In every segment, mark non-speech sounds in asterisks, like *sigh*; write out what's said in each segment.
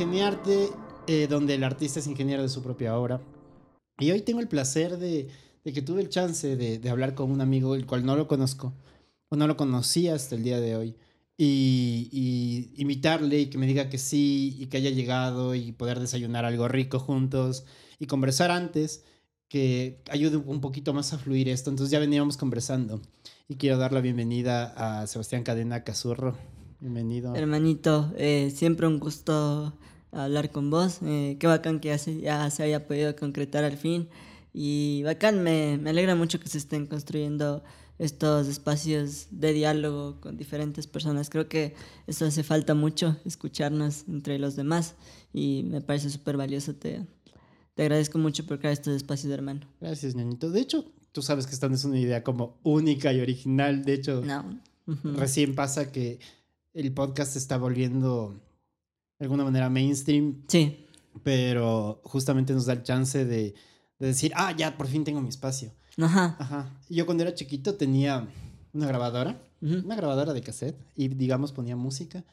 Ingeniarte, eh, donde el artista es ingeniero de su propia obra. Y hoy tengo el placer de, de que tuve el chance de, de hablar con un amigo, el cual no lo conozco, o no lo conocía hasta el día de hoy, y, y invitarle y que me diga que sí, y que haya llegado, y poder desayunar algo rico juntos, y conversar antes, que ayude un poquito más a fluir esto. Entonces ya veníamos conversando, y quiero dar la bienvenida a Sebastián Cadena Cazurro. Bienvenido. Hermanito, eh, siempre un gusto hablar con vos. Eh, qué bacán que ya se, ya se haya podido concretar al fin. Y bacán, me, me alegra mucho que se estén construyendo estos espacios de diálogo con diferentes personas. Creo que eso hace falta mucho, escucharnos entre los demás. Y me parece súper valioso. Te, te agradezco mucho por crear estos espacios, hermano. Gracias, ñañito. De hecho, tú sabes que esta no es una idea como única y original. De hecho, No. Recién pasa que el podcast se está volviendo de alguna manera mainstream, Sí, pero justamente nos da el chance de, de decir, ah, ya, por fin tengo mi espacio. Ajá. Ajá. Yo cuando era chiquito tenía una grabadora, Ujú. una grabadora de cassette, y digamos ponía música,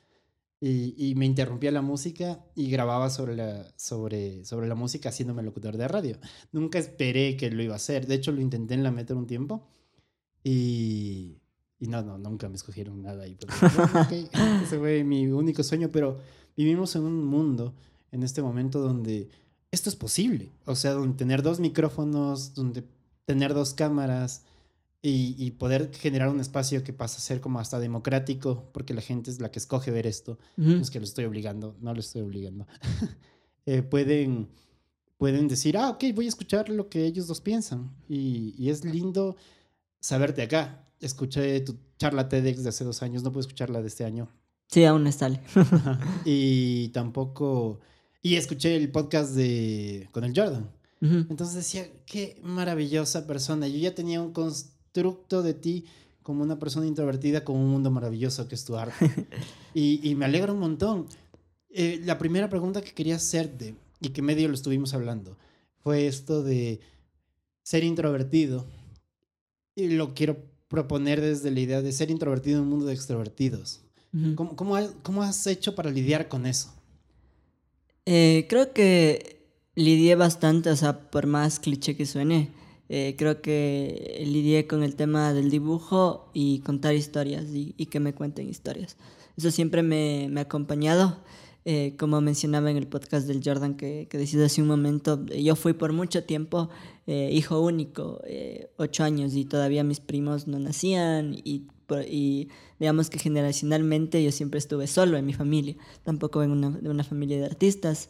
y, y me interrumpía la música y grababa sobre la, sobre, sobre la música haciéndome locutor de radio. Nunca esperé que lo iba a hacer. De hecho, lo intenté en la Metro un tiempo, y, y no, no, nunca me escogieron nada ahí. pero, bueno, ok, *laughs* ese fue mi único sueño, pero vivimos en un mundo en este momento donde esto es posible. O sea, donde tener dos micrófonos, donde tener dos cámaras y, y poder generar un espacio que pasa a ser como hasta democrático, porque la gente es la que escoge ver esto. No es que lo estoy obligando, no lo estoy obligando. *laughs* Eh, pueden, pueden decir, ah, ok, voy a escuchar lo que ellos dos piensan. Y, y es lindo saberte acá. Escuché tu charla TEDx de hace dos años, no puedo escucharla de este año. Sí, aún no sale. *laughs* y tampoco... Y escuché el podcast de con el Jordan. Ujú. Entonces decía, qué maravillosa persona. Yo ya tenía un constructo de ti como una persona introvertida con un mundo maravilloso que es tu arte. *laughs* y, y me alegra un montón. Eh, la primera pregunta que quería hacerte, y que medio lo estuvimos hablando, fue esto de ser introvertido. Y lo quiero proponer desde la idea de ser introvertido en un mundo de extrovertidos. Ujú. ¿Cómo, cómo, ha- cómo has hecho para lidiar con eso? Eh, creo que lidié bastante, o sea, por más cliché que suene, eh, creo que lidié con el tema del dibujo y contar historias y, y que me cuenten historias. Eso siempre me, me ha acompañado. Eh, como mencionaba en el podcast del Jordan que, que decía hace un momento, yo fui por mucho tiempo eh, hijo único, eh, ocho años, y todavía mis primos no nacían y, y digamos que generacionalmente yo siempre estuve solo en mi familia, tampoco vengo una- una familia de artistas,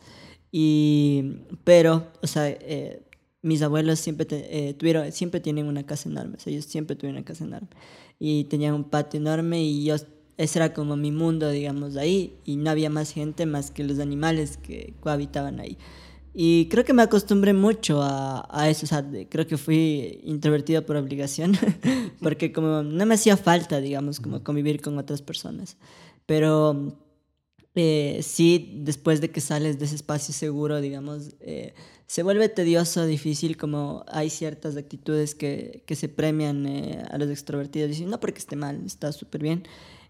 y, pero, o sea, eh, mis abuelos siempre, te- eh, tuvieron, siempre tienen una casa enorme, o sea, ellos siempre tuvieron una casa enorme, y tenían un patio enorme y yo, ese era como mi mundo, digamos, ahí, y no había más gente más que los animales que cohabitaban ahí. Y creo que me acostumbré mucho a, a eso, o sea, creo que fui introvertido por obligación, *laughs* porque como no me hacía falta, digamos, como convivir con otras personas. Pero eh, sí, después de que sales de ese espacio seguro, digamos, eh, se vuelve tedioso, difícil, como hay ciertas actitudes que, que se premian eh, a los extrovertidos. Dicen, no porque esté mal, está súper bien.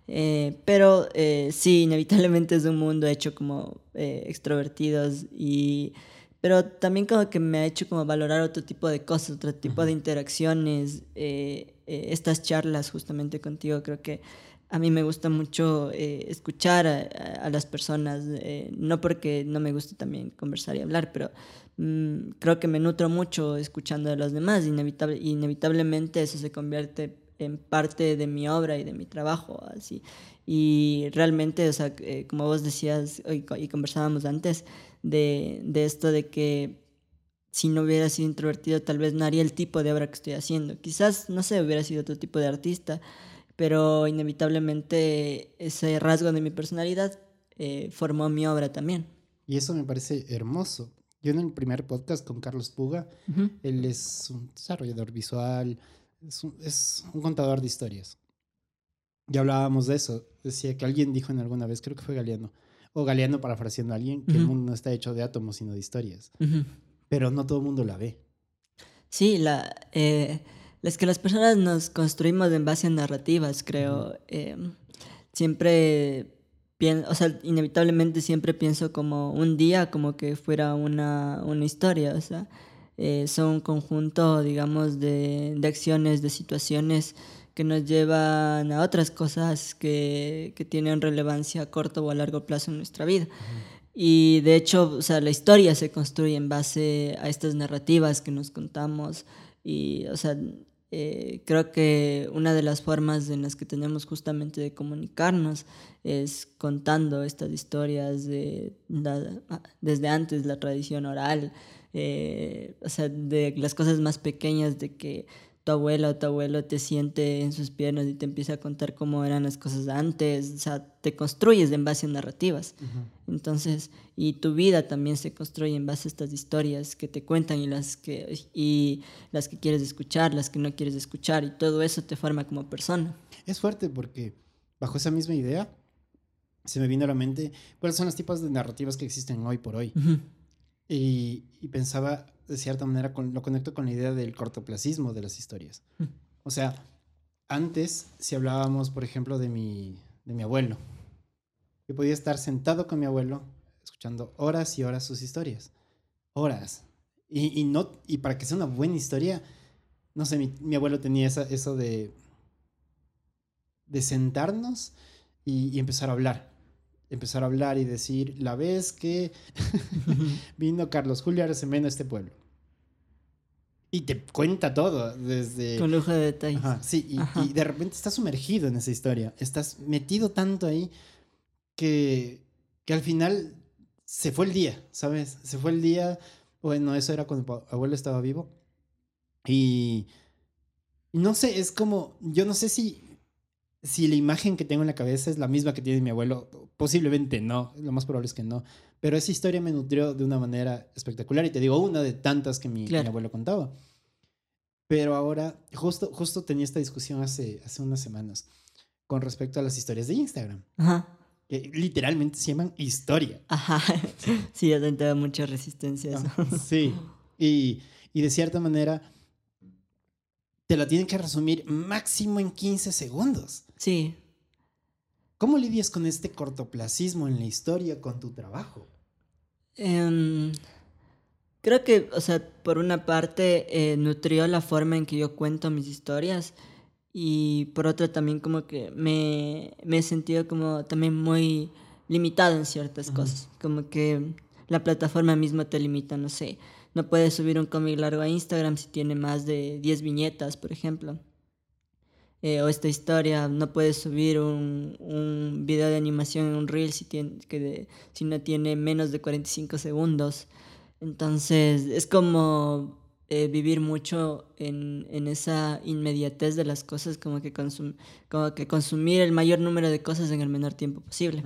Eh, pero eh, sí, inevitablemente es un mundo hecho como eh, extrovertidos y... Pero también como que me ha hecho como valorar otro tipo de cosas, otro tipo de interacciones. eh, eh, estas charlas justamente contigo creo que a mí me gusta mucho eh, escuchar a, a- las personas, eh, no porque no me guste también conversar y hablar, pero mm, creo que me nutro mucho escuchando a los demás. Inevitable, inevitablemente eso se convierte en parte de mi obra y de mi trabajo, así. Y realmente, o sea, eh, como vos decías y, y conversábamos antes, de, de esto de que si no hubiera sido introvertido, tal vez no haría el tipo de obra que estoy haciendo. Quizás, no sé, hubiera sido otro tipo de artista, pero inevitablemente ese rasgo de mi personalidad eh, formó mi obra también. Y eso me parece hermoso. Yo en el primer podcast con Carlos Puga, Ujú. él es un desarrollador visual, es un, es un contador de historias. Ya hablábamos de eso. Decía que alguien dijo en alguna vez, creo que fue Galeano, o Galeano parafraseando a alguien, que el Ujú. mundo no está hecho de átomos, sino de historias. Ujú. pero no todo el mundo la ve. Sí, la, eh, es que las personas nos construimos en base a narrativas, creo. Em, siempre, o sea, inevitablemente siempre pienso como un día, como que fuera una, una historia, o sea, eh, son un conjunto, digamos, de, de, acciones, de situaciones que nos llevan a otras cosas que, que, tienen relevancia a corto o a largo plazo en nuestra vida. Y de hecho, o sea, la historia se construye en base a estas narrativas que nos contamos. Y, o sea, eh, creo que una de las formas en las que tenemos justamente de comunicarnos es contando estas historias de, desde antes, la tradición oral, eh, o sea, de las cosas más pequeñas, de que tu abuela o tu abuelo te siente en sus piernas y te empieza a contar cómo eran las cosas antes, o sea, te construyes en base a narrativas. Entonces, y tu vida también se construye en base a estas historias que te cuentan y las que, y las que quieres escuchar, las que no quieres escuchar, y todo eso te forma como persona. Es fuerte porque bajo esa misma idea se me vino a la mente cuáles son los tipos de narrativas que existen hoy por hoy. y, y pensaba, de cierta manera lo conecto con la idea del cortoplacismo de las historias. Mm. O sea, antes, si hablábamos, por ejemplo, de mi, de mi abuelo, yo podía estar sentado con mi abuelo escuchando horas y horas sus historias. Horas. Y, y no, y para que sea una buena historia, no sé, mi, mi abuelo tenía esa, eso de, de sentarnos y, y empezar a hablar empezar a hablar y decir, la vez que *laughs* *laughs* vino Carlos Julio Arcemeno a este pueblo. Y te cuenta todo, desde... Con lujo de detalles. sí, y, de repente estás sumergido en esa historia. Estás metido tanto ahí que, que al final se fue el día, ¿sabes? Se fue el día. Bueno, eso era cuando mi abuelo estaba vivo. Y no sé, es como, yo no sé si si la imagen que tengo en la cabeza es la misma que tiene mi abuelo, posiblemente no, lo más probable es que no. Pero esa historia me nutrió de una manera espectacular y te digo, una de tantas que mi, abuelo contaba. Pero ahora, justo, justo tenía esta discusión hace, hace unas semanas con respecto a las historias de Instagram. Ajá. Que literalmente se llaman historia. Ajá. Sí, *laughs* ya tenido mucha resistencia eso. *laughs* sí. Y, y de cierta manera te la tienen que resumir máximo en 15 segundos. Sí. ¿Cómo lidias con este cortoplacismo en la historia con tu trabajo? Em, creo que, o sea, por una parte eh, nutrió la forma en que yo cuento mis historias y por otra también como que me, me he sentido como también muy limitado en ciertas cosas, como que la plataforma misma te limita, no sé, no puedes subir un cómic largo a Instagram si tiene más de 10 viñetas, por ejemplo. Eh, o esta historia, no puedes subir un, un, video de animación en un reel si, tiene, que si no tiene menos de 45 segundos. Entonces es como eh, vivir mucho en, en, esa inmediatez de las cosas, como que, como que consumir el mayor número de cosas en el menor tiempo posible.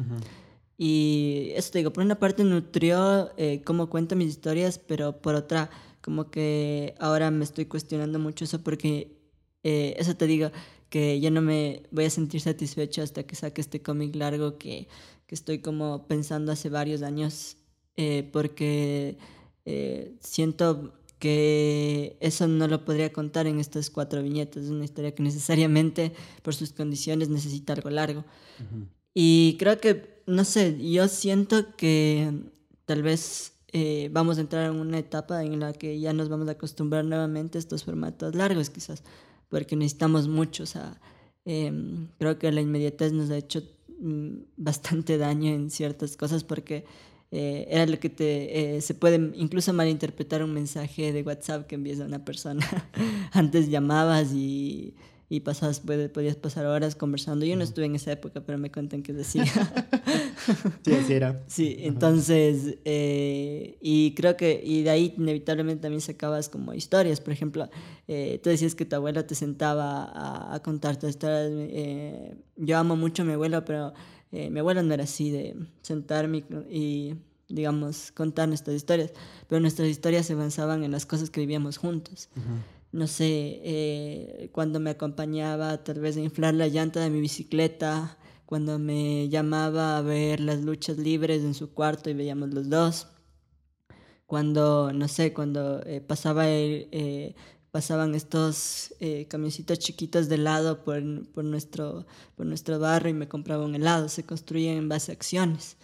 Y eso te digo, por una parte nutrió eh, cómo cuento mis historias, pero por otra, como que ahora me estoy cuestionando mucho eso porque eh, eso te digo, que yo no me voy a sentir satisfecho hasta que saque este cómic largo que, que, estoy como pensando hace varios años, eh, porque eh, siento que eso no lo podría contar en estas cuatro viñetas. Es una historia que necesariamente, por sus condiciones, necesita algo largo. Y creo que, no sé, yo siento que tal vez eh, vamos a entrar en una etapa en la que ya nos vamos a acostumbrar nuevamente a estos formatos largos, quizás, porque necesitamos mucho. Em, creo que la inmediatez nos ha hecho mm, *laughs* bastante daño en ciertas cosas porque eh, era lo que te eh, se puede incluso malinterpretar un mensaje de WhatsApp que envías a una persona. *laughs* Antes llamabas y y pasas, podías pasar horas conversando. Yo no estuve en esa época, pero me cuentan que decía. *laughs* *laughs* sí, así era. Sí, entonces, eh, y creo que, y de ahí inevitablemente también sacabas como historias. Por ejemplo, eh, tú decías que tu abuela te sentaba a, a contarte historias. Eh, yo amo mucho a mi abuela, pero mi abuela no era así de sentarme y digamos, contar nuestras historias, pero nuestras historias se avanzaban en las cosas que vivíamos juntos no sé, eh, cuando me acompañaba tal vez a inflar la llanta de mi bicicleta, cuando me llamaba a ver las luchas libres en su cuarto y veíamos los dos, cuando, no sé, cuando eh, pasaba el, pasaban estos camioncitos chiquitos de helado por, por, nuestro, por nuestro barrio y me compraba un helado. Se construían en base a acciones.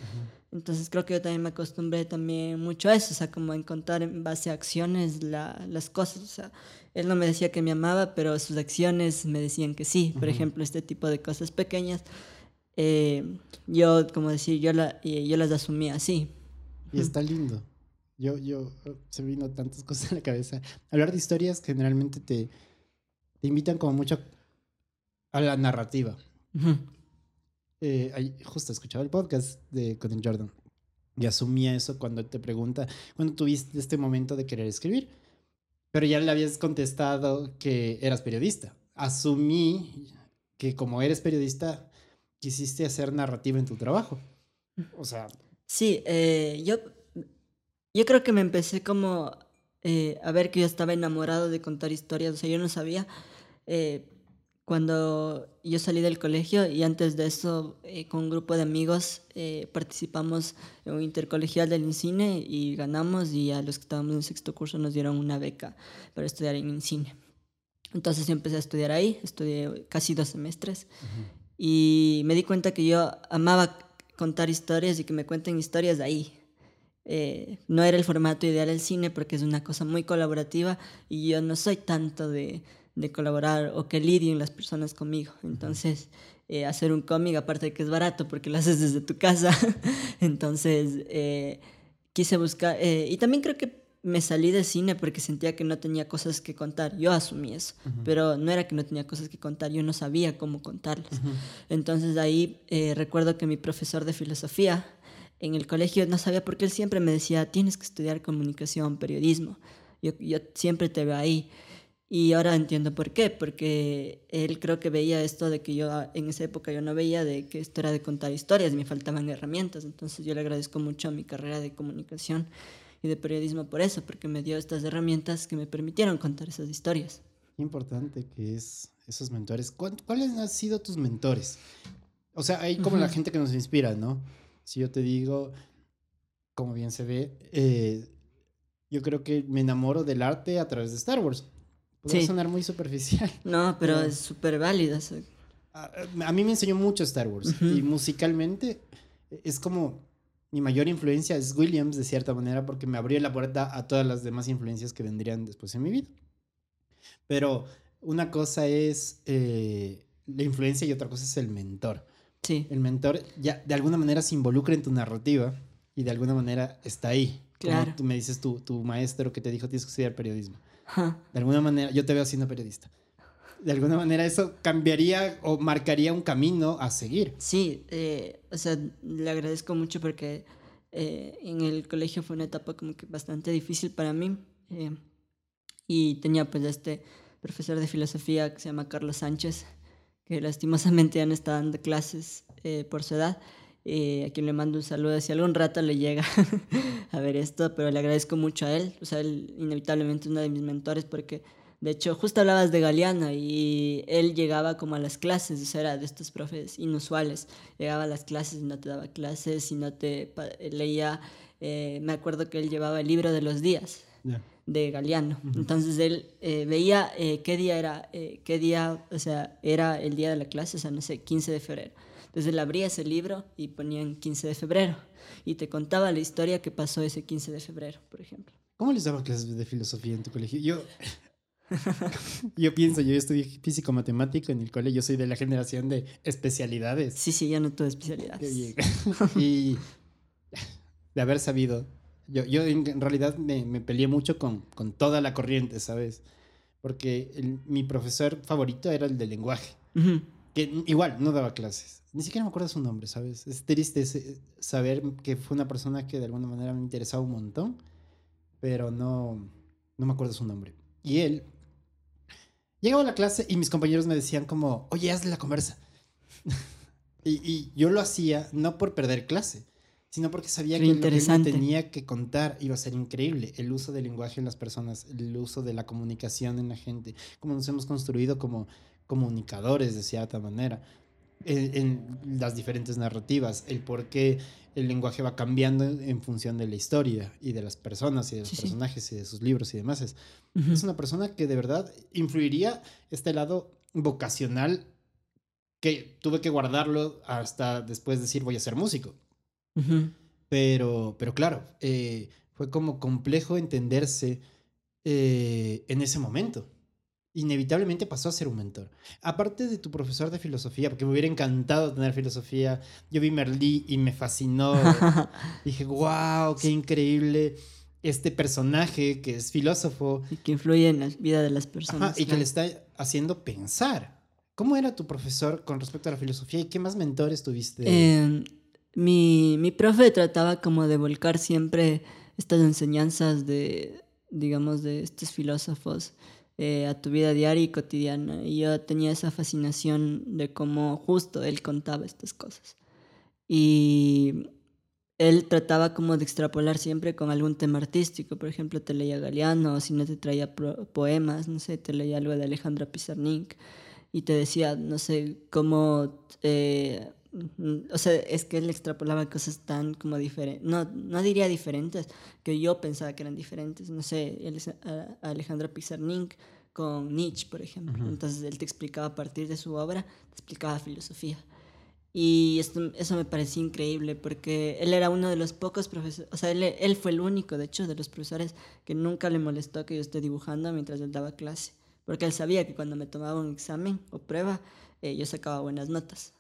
Entonces creo que yo también me acostumbré también mucho a eso, o sea, como a encontrar en base a acciones la, las cosas. O sea, él no me decía que me amaba, pero sus acciones me decían que sí. Por ejemplo, este tipo de cosas pequeñas, eh, yo, como decir, yo, la, yo las asumía así. Y está lindo. Yo, yo, se me vino tantas *laughs* cosas en la cabeza. Hablar de historias generalmente te, te invitan como mucho a la narrativa. Eh, justo escuchaba el podcast de Conan Jordan y asumía eso cuando te pregunta, cuando tuviste este momento de querer escribir, pero ya le habías contestado que eras periodista. Asumí que como eres periodista, quisiste hacer narrativa en tu trabajo. O sea... Sí, eh, yo, yo creo que me empecé como eh, a ver que yo estaba enamorado de contar historias, o sea, yo no sabía cuando yo salí del colegio y antes de eso eh, con un grupo de amigos eh, participamos en un intercolegial del INCINE y ganamos y a los que estábamos en sexto curso nos dieron una beca para estudiar en INCINE. Entonces yo empecé a estudiar ahí, estudié casi dos semestres y me di cuenta que yo amaba contar historias y que me cuenten historias de ahí. Eh, no era el formato ideal del cine porque es una cosa muy colaborativa y yo no soy tanto de de colaborar o que lidien las personas conmigo. Entonces, eh, hacer un cómic, aparte de que es barato porque lo haces desde tu casa, *laughs* entonces eh, quise buscar, eh, y también creo que me salí de cine porque sentía que no tenía cosas que contar. Yo asumí eso, pero no era que no tenía cosas que contar, yo no sabía cómo contarlas. Entonces ahí recuerdo que mi profesor de filosofía en el colegio no sabía por qué él siempre me decía, tienes que estudiar comunicación, periodismo. Yo, yo siempre te veo ahí. Y ahora entiendo por qué, porque él creo que veía esto de que yo en esa época yo no veía de que esto era de contar historias, me faltaban herramientas, entonces yo le agradezco mucho a mi carrera de comunicación y de periodismo por eso, porque me dio estas herramientas que me permitieron contar esas historias. Importante que es esos mentores. ¿Cuáles han sido tus mentores? O sea, hay como la gente que nos inspira, ¿no? Si yo te digo, como bien se ve, eh, yo creo que me enamoro del arte a través de Star Wars. Puede sonar muy superficial. *laughs* No, pero es súper válida. A, mí me enseñó mucho Star Wars y musicalmente es como mi mayor influencia es Williams de cierta manera porque me abrió la puerta a todas las demás influencias que vendrían después en mi vida. Pero una cosa es eh, la influencia y otra cosa es el mentor. Sí. El mentor ya de alguna manera se involucra en tu narrativa y de alguna manera está ahí. Claro. Como tú me dices tu, tu maestro que te dijo tienes que estudiar periodismo. De alguna manera, yo te veo siendo periodista. De alguna manera eso cambiaría o marcaría un camino a seguir. Sí, eh, o sea, le agradezco mucho porque eh, en el colegio fue una etapa como que bastante difícil para mí. Eh, y tenía pues este profesor de filosofía que se llama Carlos Sánchez, que lastimosamente ya no está dando clases por su edad. Eh, a quien le mando un saludo, si algún rato le llega *laughs* a ver esto, pero le agradezco mucho a él, o sea, él inevitablemente es uno de mis mentores porque, de hecho, justo hablabas de Galeano y él llegaba como a las clases, o sea, era de estos profes inusuales, llegaba a las clases y no te daba clases y no te leía, eh, me acuerdo que él llevaba el libro de los días. de Galeano. Entonces él eh, veía qué día era, qué día, o sea, era el día de la clase, o sea, no sé, 15 de febrero. Entonces él abría ese libro y ponían 15 de febrero y te contaba la historia que pasó ese 15 de febrero, por ejemplo. ¿Cómo les daban clases de filosofía en tu colegio? Yo, *laughs* yo pienso, yo estudié físico-matemático en el colegio, yo soy de la generación de especialidades. Sí, sí, ya no tuve especialidades. *laughs* y de haber sabido, yo, yo en realidad me, me peleé mucho con, con, toda la corriente, ¿sabes? Porque mi profesor favorito era el de lenguaje, que igual no daba clases ni siquiera me acuerdo su nombre, ¿sabes? Es triste saber que fue una persona que de alguna manera me interesaba un montón, pero no, no me acuerdo su nombre. Y él llegaba a la clase y mis compañeros me decían como, oye, hazle la conversa. *laughs* y, y, yo lo hacía no por perder clase, sino porque sabía que lo que tenía que contar iba a ser increíble. El uso del lenguaje en las personas, el uso de la comunicación en la gente, cómo nos hemos construido como comunicadores de cierta manera en, las diferentes narrativas, el por qué el lenguaje va cambiando en función de la historia y de las personas y de los Sí, sí. personajes y de sus libros y demás. Es, es una persona que de verdad influiría este lado vocacional que tuve que guardarlo hasta después de decir voy a ser músico. Pero, pero claro, eh, fue como complejo entenderse eh, en ese momento. Inevitablemente pasó a ser un mentor. Aparte de tu profesor de filosofía, porque me hubiera encantado tener filosofía, yo vi Merlí y me fascinó. *laughs* Dije, wow, qué increíble este personaje que es filósofo y que influye en la vida de las ajá, personas. y que le está haciendo pensar. ¿Cómo era tu profesor con respecto a la filosofía y qué más mentores tuviste? Eh, mi, mi profe trataba como de volcar siempre estas enseñanzas de, digamos, de estos filósofos eh, a tu vida diaria y cotidiana. Y yo tenía esa fascinación de cómo justo él contaba estas cosas. Y él trataba como de extrapolar siempre con algún tema artístico. Por ejemplo, te leía Galeano, o si no te traía poemas, no sé, te leía algo de Alejandra Pizarnik y te decía, no sé, cómo... eh, o sea, es que él extrapolaba cosas tan como diferentes, no, no diría diferentes, que yo pensaba que eran diferentes. No sé, él es a- a Alejandra Pizarnik con Nietzsche, por ejemplo. Entonces él te explicaba a partir de su obra, te explicaba filosofía. Y esto, eso me parecía increíble porque él era uno de los pocos profesores, o sea, él, él fue el único, de hecho, de los profesores que nunca le molestó que yo esté dibujando mientras él daba clase. Porque él sabía que cuando me tomaba un examen o prueba, eh, yo sacaba buenas notas.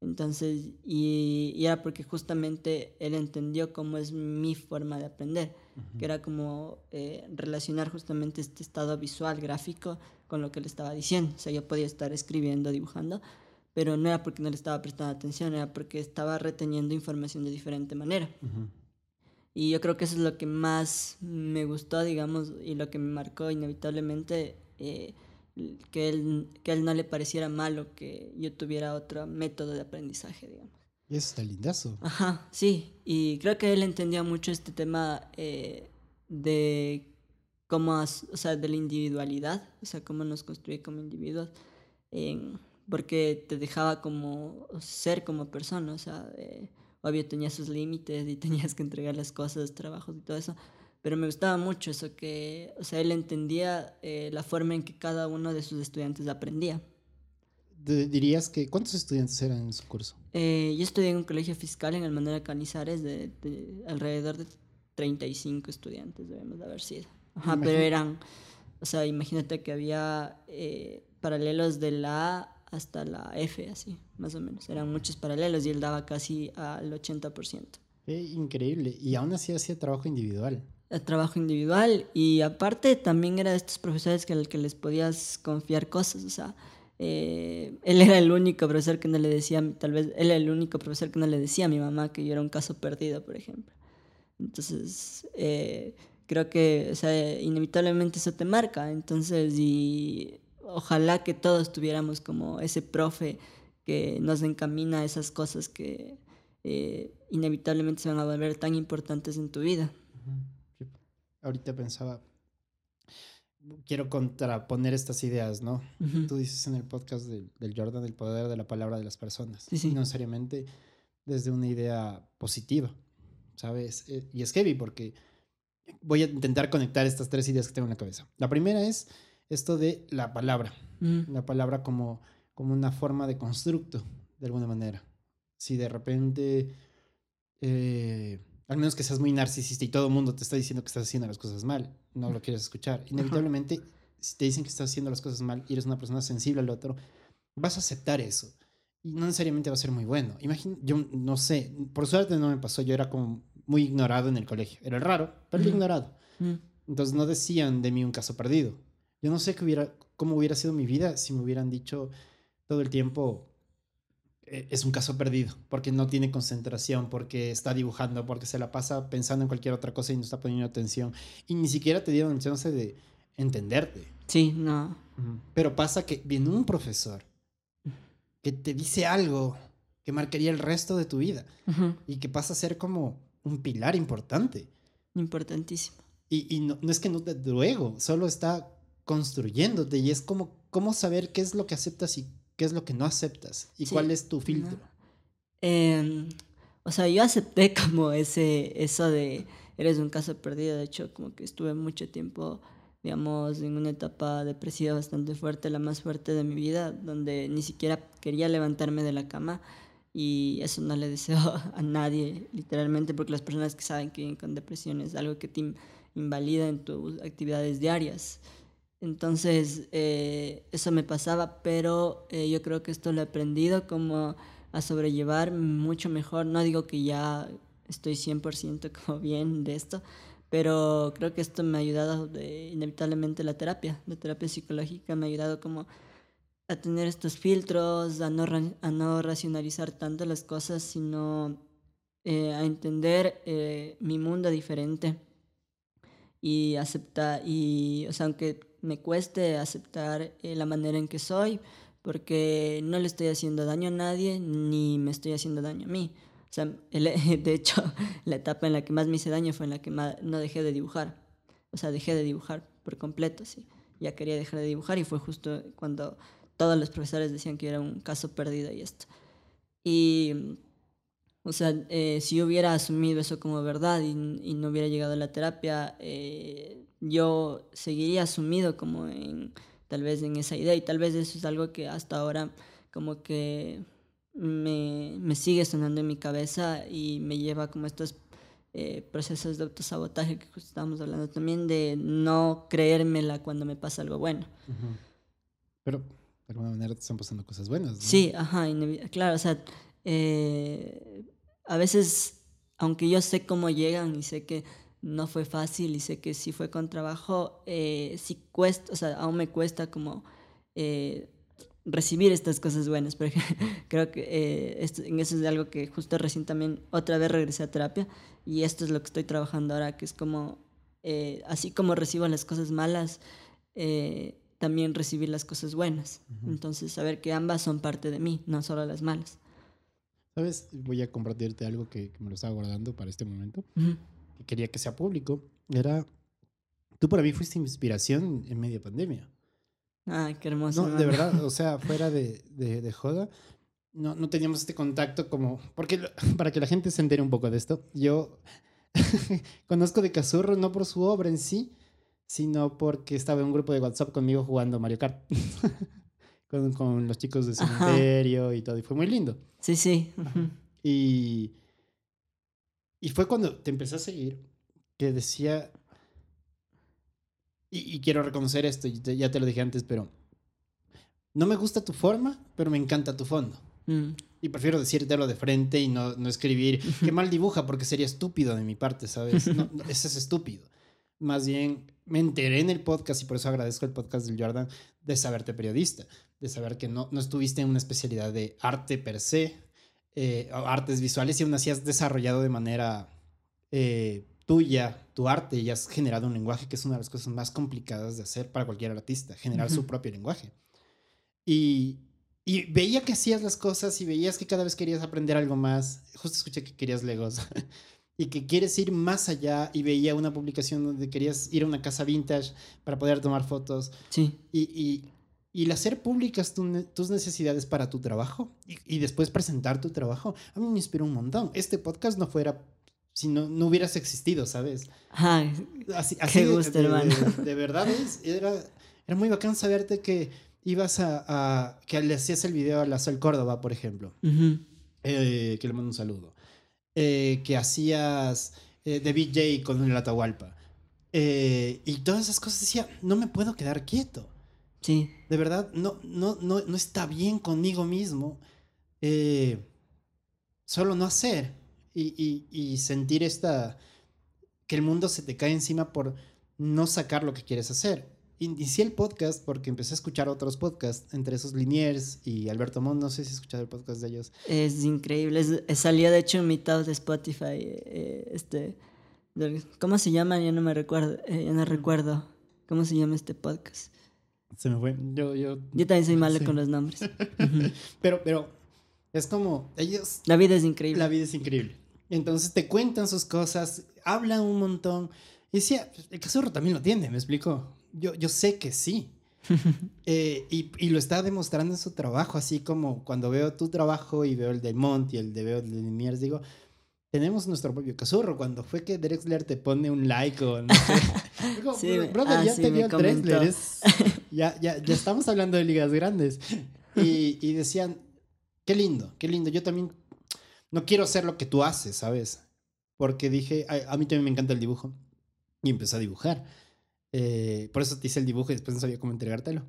Entonces, y, y era porque justamente él entendió cómo es mi forma de aprender, que era como eh, relacionar justamente este estado visual, gráfico, con lo que le estaba diciendo. O sea, yo podía estar escribiendo, dibujando, pero no era porque no le estaba prestando atención, era porque estaba reteniendo información de diferente manera. Y yo creo que eso es lo que más me gustó, digamos, y lo que me marcó inevitablemente, eh, que, él, que él no le pareciera malo que yo tuviera otro método de aprendizaje, digamos. Y eso está lindazo. Ajá, sí, y creo que él entendía mucho este tema eh, de cómo, o sea, de la individualidad, o sea, cómo nos construye como individuos, en- porque te dejaba como ser como persona, o sea, eh, obvio tenía sus límites y *laughs* tenías que entregar las cosas, trabajos y todo eso, pero me gustaba mucho eso que, o sea, él entendía eh, la forma en que cada uno de sus estudiantes aprendía. Dirías que, ¿cuántos estudiantes eran en su curso? Eh, yo estudié en un colegio fiscal en el Manuel Canizares de, de alrededor de 35 estudiantes debemos de haber sido. Ajá, pero eran, o sea, imagínate que había eh, paralelos de la A hasta la F, así, más o menos. Eran muchos paralelos y él daba casi al 80%. Qué increíble. Y aún así hacía trabajo individual. El trabajo individual y aparte también era de estos profesores que que les podías confiar cosas, o sea, eh, él era el único profesor que no le decía, tal vez él era el único profesor que no le decía a mi mamá que yo era un caso perdido, por ejemplo. Entonces, eh, creo que, o sea, inevitablemente eso te marca, entonces, y ojalá que todos tuviéramos como ese profe que nos encamina a esas cosas que eh, inevitablemente se van a volver tan importantes en tu vida. Sí. Ahorita pensaba, quiero contraponer estas ideas, ¿no? Ujú. Tú dices en el podcast del, del Jordan el poder de la palabra de las personas. Sí, sí. Y no necesariamente desde una idea positiva, ¿sabes? Eh, Y es heavy porque voy a intentar conectar estas tres ideas que tengo en la cabeza. La primera es esto de la palabra. Ujú. la palabra como, como una forma de constructo, de alguna manera. Si de repente, eh, al menos que seas muy narcisista y todo el mundo te está diciendo que estás haciendo las cosas mal, no lo quieres escuchar. Inevitablemente, si te dicen que estás haciendo las cosas mal y eres una persona sensible al otro, vas a aceptar eso. Y no necesariamente va a ser muy bueno. Imagina, yo no sé, por suerte no me pasó, yo era como muy ignorado en el colegio. Era raro, pero Ujú. ignorado. Entonces no decían de mí un caso perdido. Yo no sé qué hubiera, cómo hubiera sido mi vida si me hubieran dicho todo el tiempo "Eh, es un caso perdido, porque no tiene concentración, porque está dibujando, porque se la pasa pensando en cualquier otra cosa y no está poniendo atención. Y ni siquiera te dieron el chance de entenderte. Sí, no. Pero pasa que viene un profesor que te dice algo que marcaría el resto de tu vida y que pasa a ser como un pilar importante. Importantísimo. Y, y no, no es que no te luego, solo está construyéndote y es como cómo saber qué es lo que aceptas y qué es lo que no aceptas y Sí, cuál es tu filtro. no. Eh, o sea, yo acepté *laughs* como ese, eso de, eres un caso perdido, de hecho, como que estuve mucho tiempo, digamos, en una etapa depresiva bastante fuerte, la más fuerte de mi vida, donde ni siquiera quería levantarme de la cama y eso no le deseo *laughs* a nadie, literalmente, porque las personas que saben que viven con depresión es algo que te invalida en tus actividades diarias. Entonces, eh, eso me pasaba, pero eh, yo creo que esto lo he aprendido como a sobrellevar mucho mejor. No digo que ya estoy 100% *laughs* como bien de esto, pero creo que esto me ha ayudado inevitablemente la terapia, la terapia psicológica me ha ayudado como a tener estos filtros, a no, a no racionalizar tanto las cosas, sino eh, a entender mi mundo diferente y aceptar, y, o sea, aunque me cueste aceptar eh, la manera en que soy, porque no le estoy haciendo daño a nadie, ni me estoy haciendo daño a mí. O sea, *laughs* de hecho, la etapa en la que más me hice daño fue en la que no dejé de dibujar. O sea, dejé de dibujar por completo, sí. Ya quería dejar de dibujar y fue justo cuando todos los profesores decían que era un caso perdido y esto. Y o sea, eh, si yo hubiera asumido eso como verdad y, no hubiera llegado a la terapia, eh, yo seguiría asumido como en, tal vez en esa idea y tal vez eso es algo que hasta ahora como que me, me sigue sonando en mi cabeza y me lleva como estos eh, procesos de autosabotaje que estábamos hablando también de no creérmela cuando me pasa algo bueno. Pero de alguna manera te están pasando cosas buenas. ¿no? Sí, ajá, claro, o sea, a veces, aunque yo sé cómo llegan y sé que no fue fácil y sé que sí fue con trabajo, eh, sí cuesta, o sea, aún me cuesta como eh, recibir estas cosas buenas. Porque *laughs* creo que eh, esto, en eso es algo que justo recién también otra vez regresé a terapia y esto es lo que estoy trabajando ahora, que es como, así como recibo las cosas malas, también recibir las cosas buenas. Entonces, saber que ambas son parte de mí, no solo las malas. ¿Sabes? Voy a compartirte algo que, me lo estaba guardando para este momento. Que quería que sea público. Era. Tú para mí fuiste inspiración en media pandemia. Ay, qué hermoso. No, de verdad, o *laughs* sea, fuera de, de, joda, no, no, teníamos este contacto como. Porque *laughs* para que la gente se entere un poco de esto, yo *laughs* conozco de Cazurro no por su obra en sí, sino porque estaba en un grupo de WhatsApp conmigo jugando Mario Kart. Con, con los chicos de cementerio y todo, y fue muy lindo. Sí, sí. Y, y fue cuando te empecé a seguir que decía, y, y quiero reconocer esto, ya te lo dije antes, pero no me gusta tu forma, pero me encanta tu fondo. Mm. Y prefiero decírtelo de frente y no, no escribir, qué mal dibuja, porque sería estúpido de mi parte, ¿sabes? No, ese es estúpido. Más bien, me enteré en el podcast y por eso agradezco el podcast del Jordan de saberte periodista, de saber que no, no estuviste en una especialidad de arte per se, eh, artes visuales y aún así has desarrollado de manera eh, tuya tu arte y has generado un lenguaje que es una de las cosas más complicadas de hacer para cualquier artista, generar su propio lenguaje. Y, y veía que hacías las cosas y veías que cada vez querías aprender algo más. Justo escuché que querías Legos. *laughs* y que quieres ir más allá y veía una publicación donde querías ir a una casa vintage para poder tomar fotos. Sí. Y, y, y el hacer públicas tus necesidades para tu trabajo y, después presentar tu trabajo, a mí me inspiró un montón. Este podcast no fuera si no, no hubieras existido, ¿sabes? Ay, así, qué gusto, de, hermano. De, verdad, es, era, era muy bacán saberte que ibas a, a, que le hacías el video a la Sol Córdoba, por ejemplo. Eh, que le mando un saludo. Eh, que hacías eh, de BJ con el Atahualpa. Eh, y todas esas cosas decía, no me puedo quedar quieto. Sí. De verdad, no, no, no, no está bien conmigo mismo solo no hacer y, y, y sentir esta, que el mundo se te cae encima por no sacar lo que quieres hacer inicié el podcast porque empecé a escuchar otros podcasts, entre esos Liniers y Alberto Mond, no sé si has escuchado el podcast de ellos. Es increíble, es, salía de hecho en mitad de Spotify, eh, este, ¿cómo se llama? Ya no me recuerdo, eh, ya no recuerdo, ¿cómo se llama este podcast? Se me fue, yo, yo... Yo también soy malo con los nombres. *laughs* pero, pero, es como, ellos... La vida es increíble. La vida es increíble. Entonces te cuentan sus cosas, hablan un montón. Y decía, el casurro también lo tiene, me explico yo, yo sé que sí. *laughs* Eh, y, y, lo está demostrando en su trabajo, así como cuando veo tu trabajo y veo el de Mont y el de veo el de Limiers, digo, tenemos nuestro propio cazurro. Cuando fue que Drexler te pone un like o no sé. *laughs* sí, brother, ah, ya te dio Drexler. Ya, ya, ya estamos hablando de ligas grandes. Y, y decían, qué lindo, qué lindo. Yo también no quiero hacer lo que tú haces, ¿sabes? Porque dije, a, mí también me encanta el dibujo. Y empecé a dibujar. Eh, por eso te hice el dibujo y después no sabía cómo entregártelo.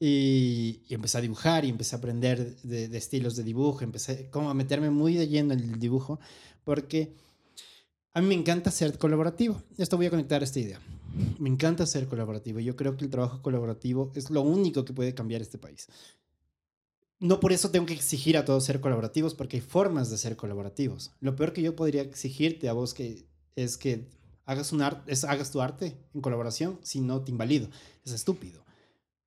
y, y, empecé a dibujar y empecé a aprender de, de, estilos de dibujo. Empecé como a meterme muy de lleno en el dibujo porque a mí me encanta ser colaborativo. Esto voy a conectar esta idea. Me encanta ser colaborativo. Yo creo que el trabajo colaborativo es lo único que puede cambiar este país no por eso tengo que exigir a todos ser colaborativos, porque hay formas de ser colaborativos. Lo peor que yo podría exigirte a vos que es que hagas, tu arte en colaboración, si no te invalido. Es estúpido.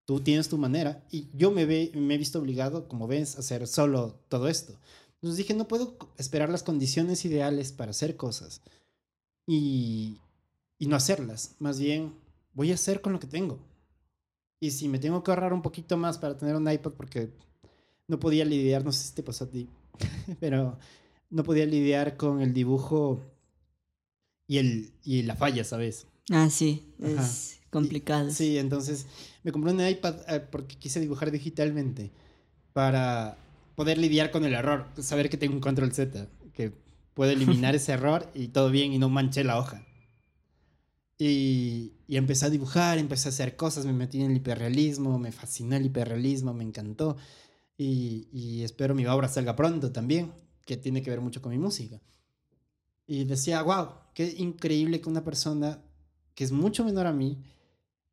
Tú tienes tu manera y yo me, me he visto obligado, como ves, a hacer solo todo esto. Entonces dije, no puedo esperar las condiciones ideales para hacer cosas y, y no hacerlas. Más bien, voy a hacer con lo que tengo. Y si me tengo que ahorrar un poquito más para tener un iPad porque no podía lidiar, no sé si te pasó a ti, *laughs* pero no podía lidiar con el dibujo y, el, y la falla, ¿sabes? Ah, sí, es complicado. sí, entonces me compré un iPad eh, porque quise dibujar digitalmente para poder lidiar con el error, saber que tengo un control Z, que puedo eliminar *laughs* ese error y todo bien y no manché la hoja. Y, y, empecé a dibujar, empecé a hacer cosas, me metí en el hiperrealismo, me fascinó el hiperrealismo, me encantó y, espero mi obra salga pronto también, que tiene que ver mucho con mi música. Y decía, wow, qué increíble que una persona que es mucho menor a mí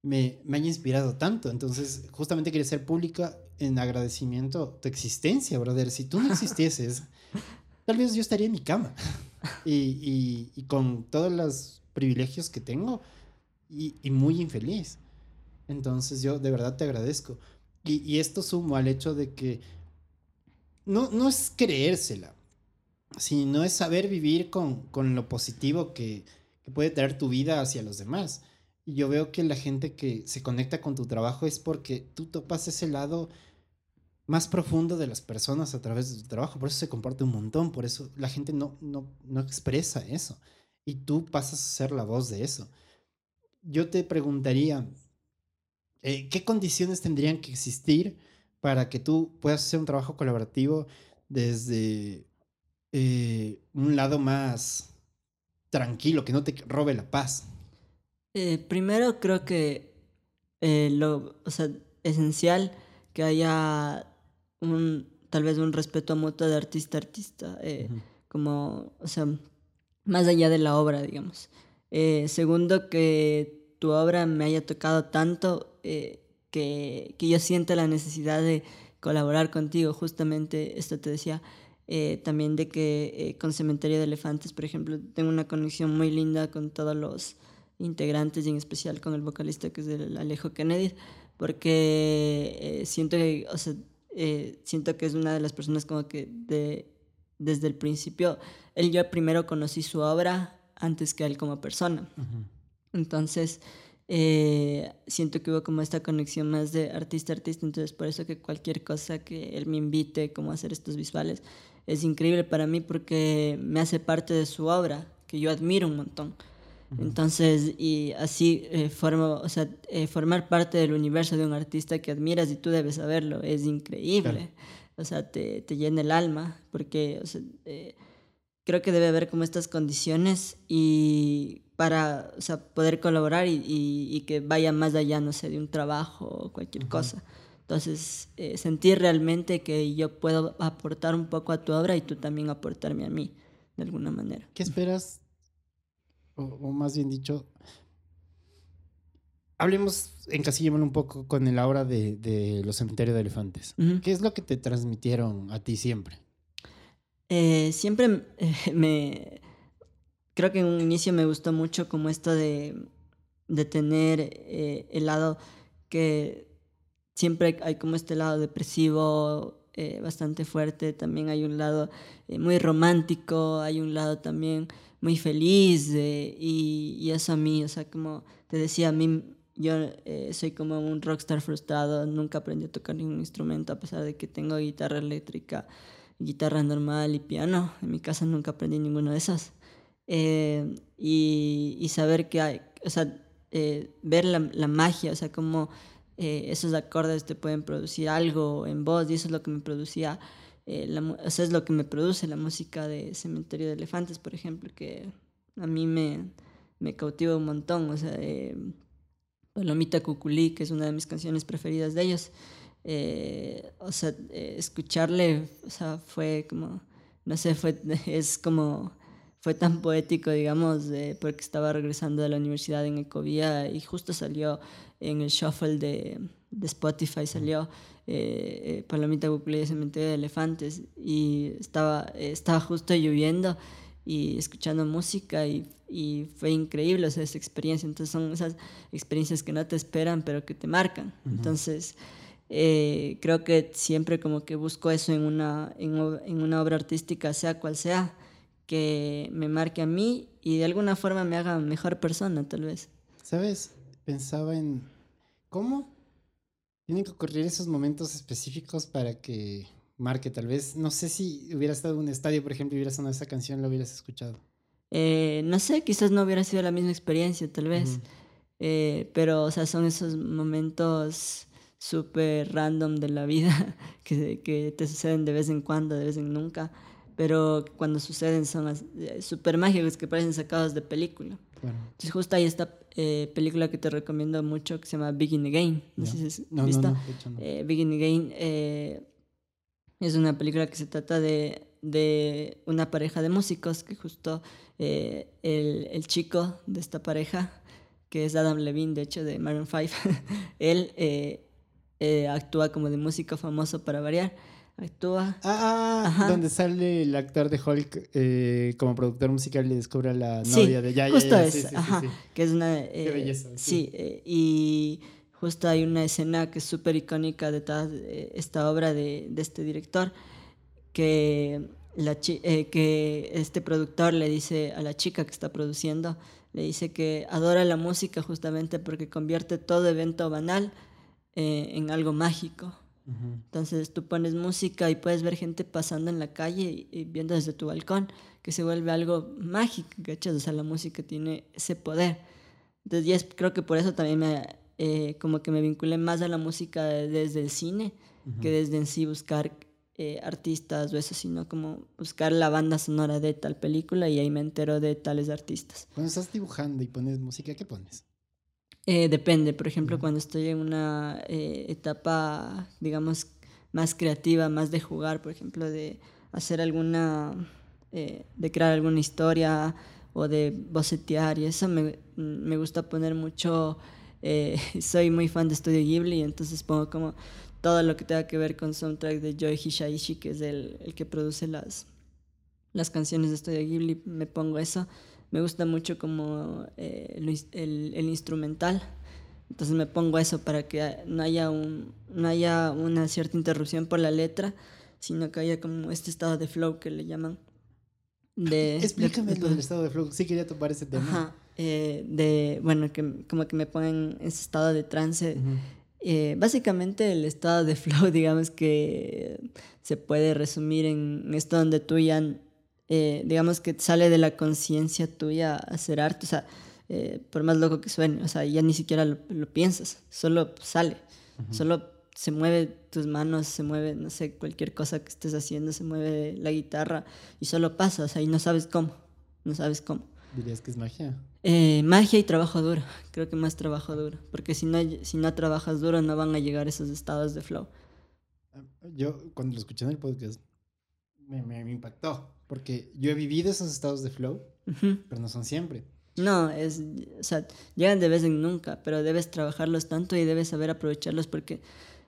me, me haya inspirado tanto. Entonces, justamente quería ser pública en agradecimiento tu existencia, brother. Si tú no existieses, *laughs* tal vez yo estaría en mi cama y, y, con todos los privilegios que tengo y, muy infeliz. Entonces, yo de verdad te agradezco. Y, esto sumo al hecho de que no, no es creérsela, sino es saber vivir con, con lo positivo que, que, puede traer tu vida hacia los demás. Y yo veo que la gente que se conecta con tu trabajo es porque tú topas ese lado más profundo de las personas a través de tu trabajo. Por eso se comparte un montón, por eso la gente no, no, no expresa eso. Y tú pasas a ser la voz de eso. Yo te preguntaría, eh, ¿qué condiciones tendrían que existir para que tú puedas hacer un trabajo colaborativo desde eh, un lado más tranquilo, que no te robe la paz? Eh, primero creo que lo o sea, esencial que haya un tal vez un respeto mutuo de artista a artista, como, o sea, más allá de la obra, digamos. segundo, que tu obra me haya tocado tanto eh, que, que, yo sienta la necesidad de colaborar contigo. Justamente esto te decía eh, también de que eh, con Cementerio de Elefantes, por ejemplo, tengo una conexión muy linda con todos los integrantes y en especial con el vocalista que es el Alejo Kennedy, porque siento que, o sea, siento que es una de las personas como que de, desde el principio, él yo primero conocí su obra antes que él como persona. Entonces, eh, siento que hubo como esta conexión más de artista a artista, entonces por eso que cualquier cosa que él me invite, como hacer estos visuales, es increíble para mí porque me hace parte de su obra, que yo admiro un montón. Entonces, y así eh, formo, o sea, eh, formar parte del universo de un artista que admiras y tú debes saberlo, es increíble. O sea, te, te, llena el alma, porque o sea, creo que debe haber como estas condiciones y para o sea, poder colaborar y, y, que vaya más allá, no sé, de un trabajo o cualquier cosa. Entonces, eh, sentir realmente que yo puedo aportar un poco a tu obra y tú también aportarme a mí, de alguna manera. ¿Qué esperas? O, más bien dicho, hablemos, encasillémoslo un poco con el aura de, de los cementerios de elefantes. ¿Qué es lo que te transmitieron a ti siempre? Eh, siempre eh, me, creo que en un inicio me gustó mucho como esto de, de tener eh, el lado que siempre hay como este lado depresivo eh, bastante fuerte, también hay un lado muy romántico, hay un lado también muy feliz y, y, eso a mí, o sea, como te decía, a mí yo soy como un rockstar frustrado, nunca aprendí a tocar ningún instrumento a pesar de que tengo guitarra eléctrica guitarra normal y piano. En mi casa nunca aprendí ninguno de esos. Eh, y, y, saber que hay, o sea, eh, ver la, la, magia, o sea, cómo eh, esos acordes te pueden producir algo en voz, y eso es lo que me producía, la, o sea, es lo que me produce la música de Cementerio de Elefantes, por ejemplo, que a mí me, me cautiva un montón, o sea, Palomita Cuculí, que es una de mis canciones preferidas de ellos. Eh, o sea, eh, escucharle, o sea, fue como, no sé, fue, *laughs* es como, fue tan poético, digamos, porque estaba regresando de la universidad en Ecovía y justo salió en el shuffle de, de Spotify, salió eh, Palomita Cuculí de Cementerio de Elefantes y estaba, estaba justo lloviendo y escuchando música y, y, fue increíble esa experiencia. Entonces son esas experiencias que no te esperan pero que te marcan. Entonces eh, creo que siempre como que busco eso en una, en, en, una obra artística, sea cual sea, que me marque a mí y de alguna forma me haga mejor persona tal vez. ¿Sabes? Pensaba en cómo tienen que ocurrir esos momentos específicos para que marque, tal vez. No sé si hubiera estado en un estadio, por ejemplo, y hubiera sonado esa canción, lo hubieras escuchado. Eh, no sé, quizás no hubiera sido la misma experiencia, tal vez. eh, pero, o sea, son esos momentos súper random de la vida *laughs* que, que, te suceden de vez en cuando, de vez en nunca. Pero cuando suceden son eh, súper mágicos que parecen sacados de película. Entonces, justo hay esta eh, película que te recomiendo mucho que se llama Begin Again. No sé si has no, visto. No, no. Eh, Begin Again es una película que se trata de, de una pareja de músicos que justo eh, el, el, chico de esta pareja, que es Adam Levine, de hecho, de Maroon 5, *laughs* él eh, eh, actúa como de músico famoso para variar. Actúa. Ah, ah donde sale el actor de Hulk como productor musical y descubre a la novia sí, de ya, Justo ya, ya, es, sí, sí, ajá, sí, que es una. Qué belleza. Sí, y justo hay una escena que es súper icónica de esta obra de, de este director, que, la eh, que este productor le dice a la chica que está produciendo, le dice que adora la música justamente porque convierte todo evento banal eh, en algo mágico. Uh -huh. Entonces tú pones música y puedes ver gente pasando en la calle y, y viendo desde tu balcón que se vuelve algo mágico, ¿cachas? O sea, la música tiene ese poder. Entonces, ya es, creo que por eso también me eh, como que me vinculé más a la música de, desde el cine uh -huh. que desde en sí buscar eh, artistas o eso, sino como buscar la banda sonora de tal película y ahí me entero de tales artistas. Cuando estás dibujando y pones música, ¿qué pones? Eh, depende, por ejemplo, uh -huh. cuando estoy en una etapa, digamos, más creativa, más de jugar, por ejemplo, de hacer alguna, de crear alguna historia o de bocetear y eso me, me gusta poner mucho eh, *laughs* soy muy fan de Studio Ghibli, entonces pongo como todo lo que tenga que ver con soundtrack de Joe Hisaishi, que es el, el que produce las, las canciones de Studio Ghibli, me pongo eso. Me gusta mucho como eh, el, el, instrumental, entonces me pongo eso para que no haya, un, no haya una cierta interrupción por la letra, sino que haya como este estado de flow que le llaman. De, Explícame de, lo del estado de flow, sí quería topar ese tema. Ajá eh, de, bueno, que como que me ponen en ese estado de trance. Uh -huh. eh, básicamente el estado de *laughs* flow, digamos que se puede resumir en esto donde tú ya, eh, digamos que sale de la conciencia tuya hacer arte, o sea, eh, por más loco que suene, o sea, ya ni siquiera lo, lo piensas, solo sale, uh -huh. solo se mueve tus manos, se mueve, no sé, cualquier cosa que estés haciendo, se mueve la guitarra y solo pasa, o sea, y no sabes cómo, no sabes cómo. ¿Dirías que es magia? Eh, magia y trabajo duro. Creo que más trabajo duro. Porque si no, si no trabajas duro, no van a llegar esos estados de flow. Yo, cuando lo escuché en el podcast, me, me, me impactó. Porque yo he vivido esos estados de flow, uh -huh. pero no son siempre. No, es, o sea, llegan de vez en nunca, pero debes trabajarlos tanto y debes saber aprovecharlos porque,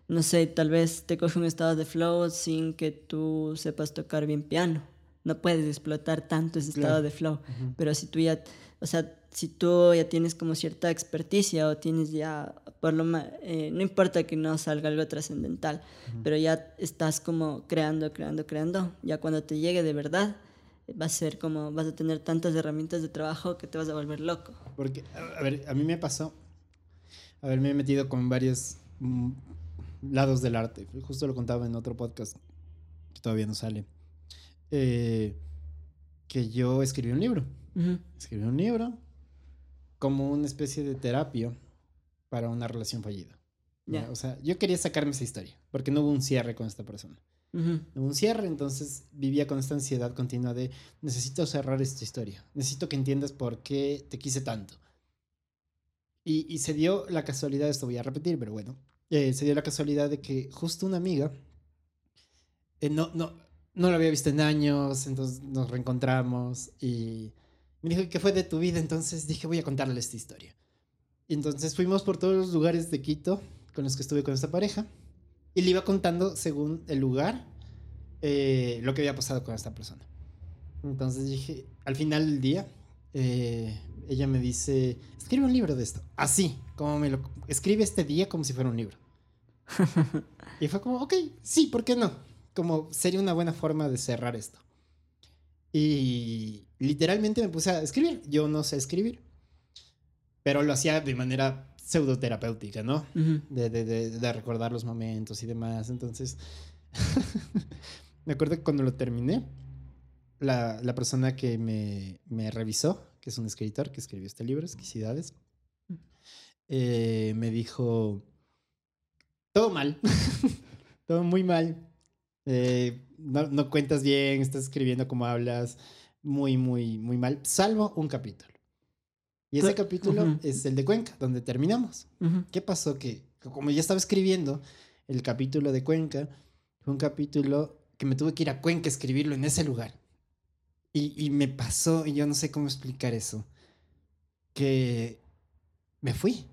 no sé, tal vez te coge un estado de flow sin que tú sepas tocar bien piano no puedes explotar tanto ese estado claro. de flow. Uh -huh. Pero si tú ya, o sea, si tú ya tienes como cierta experticia o tienes ya, por lo más, eh, no importa que no salga algo trascendental, uh -huh. pero ya estás como creando, creando, creando, ya cuando te llegue de verdad, va a ser como, vas a tener tantas herramientas de trabajo que te vas a volver loco. Porque, a ver, a mí me pasó, a ver, me he metido con varios mm, lados del arte, justo lo contaba en otro podcast que todavía no sale eh, que yo escribí un libro. Escribí un libro como una especie de terapia para una relación fallida. O sea, yo quería sacarme esa historia, porque no hubo un cierre con esta persona. No hubo un cierre, entonces vivía con esta ansiedad continua de necesito cerrar esta historia, necesito que entiendas por qué te quise tanto. Y, se dio la casualidad, esto voy a repetir, pero bueno, eh, se dio la casualidad de que justo una amiga, eh, no, no, no lo había visto en años, entonces nos reencontramos y me dijo, ¿qué fue de tu vida? Entonces dije, voy a contarle esta historia. Y entonces fuimos por todos los lugares de Quito con los que estuve con esta pareja y le iba contando según el lugar eh, lo que había pasado con esta persona. Entonces dije, al final del día, eh, ella me dice, escribe un libro de esto. Así, como me lo... Escribe este día como si fuera un libro. *laughs* y fue como, ok, sí, ¿por qué no? Como sería una buena forma de cerrar esto. Y literalmente me puse a escribir. Yo no sé escribir, pero lo hacía de manera pseudoterapéutica, ¿no? de, de, de, recordar los momentos y demás. Entonces, *laughs* me acuerdo que cuando lo terminé, la, la persona que me, me, revisó, que es un escritor que escribió este libro, Exquisidades, eh, me dijo, todo mal, *laughs* todo muy mal. Eh, no, no, cuentas bien, estás escribiendo como hablas, muy, muy, muy mal, salvo un capítulo. Y ese capítulo es el de Cuenca, donde terminamos. ¿Qué pasó? Que como ya estaba escribiendo el capítulo de Cuenca, fue un capítulo que me tuve que ir a Cuenca a escribirlo en ese lugar. Y, y me pasó, y yo no sé cómo explicar eso, que me fui.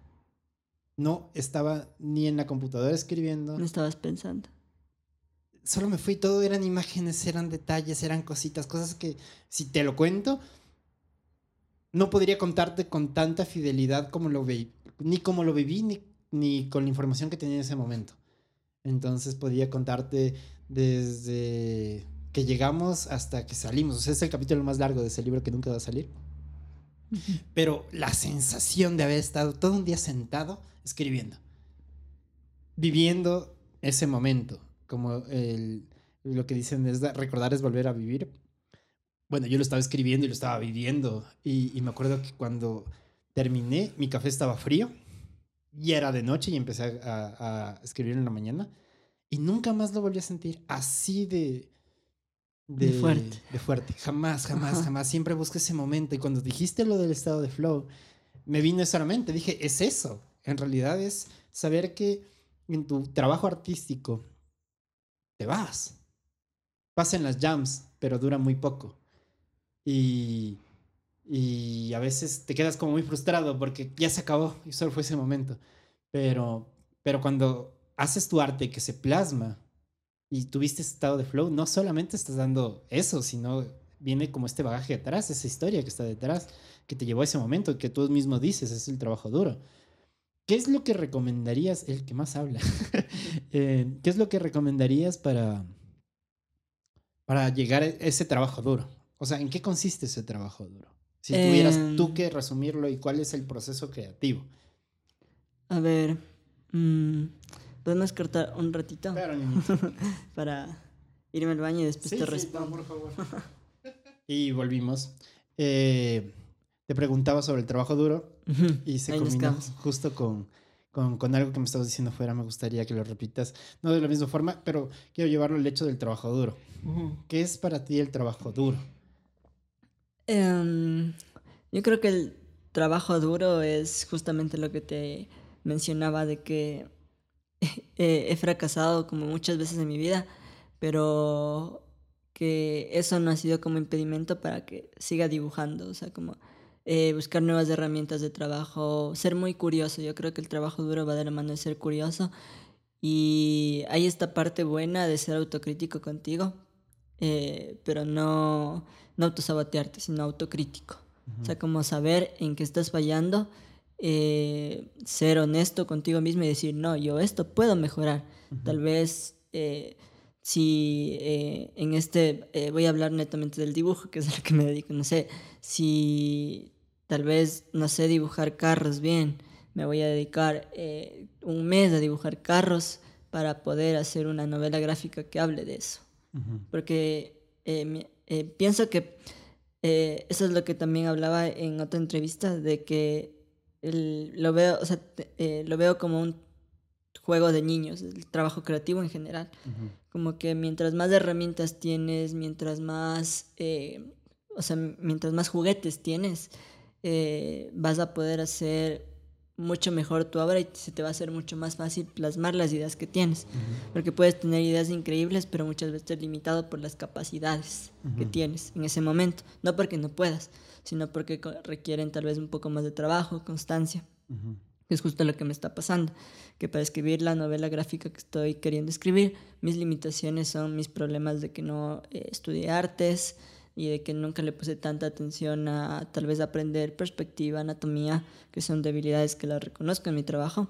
No estaba ni en la computadora escribiendo. No estabas pensando solo me fui, todo eran imágenes, eran detalles, eran cositas, cosas que si te lo cuento, no podría contarte con tanta fidelidad como lo vi, ni como lo viví, ni, ni con la información que tenía en ese momento. Entonces podía contarte desde que llegamos hasta que salimos. O sea, es el capítulo más largo de ese libro que nunca va a salir. Pero la sensación de haber estado todo un día sentado escribiendo, viviendo ese momento, como el, lo que dicen es recordar es volver a vivir. Bueno, yo lo estaba escribiendo y lo estaba viviendo. Y, me acuerdo que cuando terminé, mi café estaba frío. Y era de noche y empecé a, escribir en la mañana. Y nunca más lo volví a sentir así de... De, fuerte. De fuerte. Jamás, jamás, jamás. Siempre busco ese momento. Y cuando dijiste lo del estado de flow, me vino eso a la mente. Dije, es eso. En realidad es saber que en tu trabajo artístico te vas. Pasan las jams, pero dura muy poco. Y, y a veces te quedas como muy frustrado porque ya se acabó y solo fue ese momento. Pero, pero cuando haces tu arte que se plasma y tuviste estado de flow, no solamente estás dando eso, sino viene como este bagaje detrás, esa historia que está detrás, que te llevó a ese momento, que tú mismo dices, es el trabajo duro. ¿Qué es lo que recomendarías, el que más habla, *laughs* eh, qué es lo que recomendarías para, para llegar a ese trabajo duro? O sea, ¿en qué consiste ese trabajo duro? Si tuvieras tú em. que resumirlo y cuál es el proceso creativo. A ver, mmm, podemos cortar un ratito *laughs* para irme al baño y después te respondo. por favor. *laughs* y volvimos. Eh, te preguntaba sobre el trabajo duro y se combinó justo con, con, algo que me estabas diciendo fuera. Me gustaría que lo repitas, no de la misma forma, pero quiero llevarlo al hecho del trabajo duro. ¿Qué es para ti el trabajo duro? Em, yo creo que el trabajo duro es justamente lo que te mencionaba de que *laughs* he fracasado como muchas veces en mi vida, pero que eso no ha sido como impedimento para que siga dibujando, o sea, como eh, buscar nuevas herramientas de trabajo, ser muy curioso. Yo creo que el trabajo duro va de la mano de ser curioso. Y hay esta parte buena de ser autocrítico contigo, eh, pero no, no autosabotearte, sino autocrítico. O sea, como saber en qué estás fallando, eh, ser honesto contigo mismo y decir, no, yo esto puedo mejorar. Tal vez si en este, voy a hablar netamente del dibujo, que es a lo que me dedico, no sé, si Tal vez no sé dibujar carros bien. Me voy a dedicar eh, un mes a dibujar carros para poder hacer una novela gráfica que hable de eso. Porque eh, eh, pienso que eso es lo que también hablaba en otra entrevista, de que lo, veo, o sea, lo veo como un juego de niños, el trabajo creativo en general. Como que mientras más herramientas tienes, mientras más, o sea, mientras más juguetes tienes, vas a poder hacer mucho mejor tu obra y se te va a hacer mucho más fácil plasmar las ideas que tienes. Porque puedes tener ideas increíbles, pero muchas veces estás limitado por las capacidades que tienes en ese momento. No porque no puedas, sino porque requieren tal vez un poco más de trabajo, constancia. Es justo lo que me está pasando, que para escribir la novela gráfica que estoy queriendo escribir, mis limitaciones son mis problemas de que no eh, estudié artes, y de que nunca le puse tanta atención a tal vez aprender perspectiva, anatomía, que son debilidades que las reconozco en mi trabajo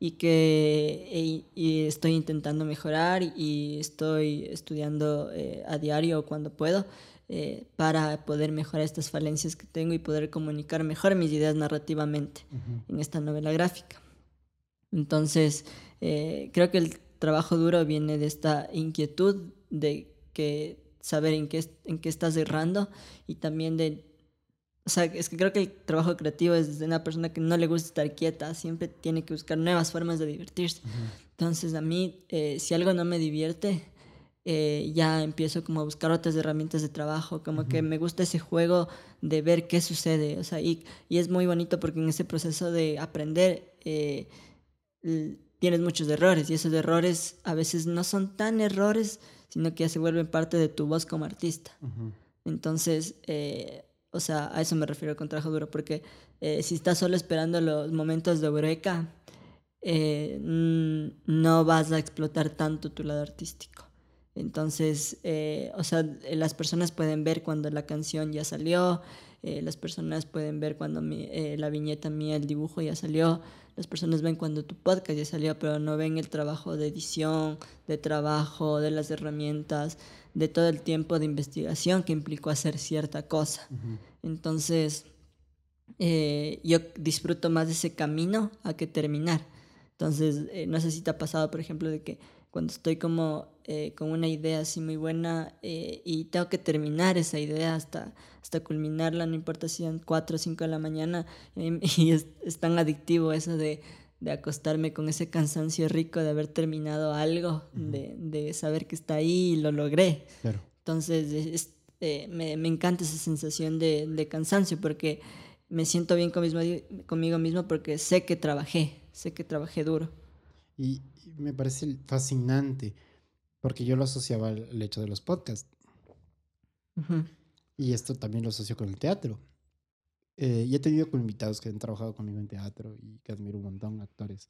y que y, estoy intentando mejorar y estoy estudiando eh, a diario cuando puedo eh, para poder mejorar estas falencias que tengo y poder comunicar mejor mis ideas narrativamente en esta novela gráfica. Entonces, eh, creo que el trabajo duro viene de esta inquietud de que saber en qué, en qué estás errando y también de... O sea, es que creo que el trabajo creativo es de una persona que no le gusta estar quieta, siempre tiene que buscar nuevas formas de divertirse. Entonces a mí, eh, si algo no me divierte, eh, ya empiezo como a buscar otras herramientas de trabajo, como que me gusta ese juego de ver qué sucede, o sea, y, y es muy bonito porque en ese proceso de aprender eh, tienes muchos errores y esos errores a veces no son tan errores, sino que ya se vuelven parte de tu voz como artista. Entonces, eh, o sea, a eso me refiero con trabajo duro, porque eh, si estás solo esperando los momentos de eureka, eh, no vas a explotar tanto tu lado artístico. Entonces, o sea, las personas pueden ver cuando la canción ya salió, las personas pueden ver cuando la viñeta mía, el dibujo ya salió, las personas ven cuando tu podcast ya salió, pero no ven el trabajo de edición, de trabajo, de las herramientas, de todo el tiempo de investigación que implicó hacer cierta cosa. Entonces, eh, yo disfruto más de ese camino a que terminar. Entonces, eh, no sé si te ha pasado, por ejemplo, de que cuando estoy como eh, con una idea así muy buena eh, y tengo que terminar esa idea hasta, hasta culminarla, no importa si son 4 o 5 de la mañana, *laughs* y es, tan adictivo eso de, de, acostarme con ese cansancio rico de haber terminado algo, de, de, saber que está ahí y lo logré. Entonces, eh, me, me, encanta esa sensación de, de cansancio porque me siento bien conmigo mismo porque sé que trabajé, sé que trabajé duro. Y, me parece fascinante, porque yo lo asociaba al hecho de los podcasts. Y esto también lo asocio con el teatro. Eh, y he tenido con invitados que han trabajado conmigo en teatro y que admiro un montón, actores.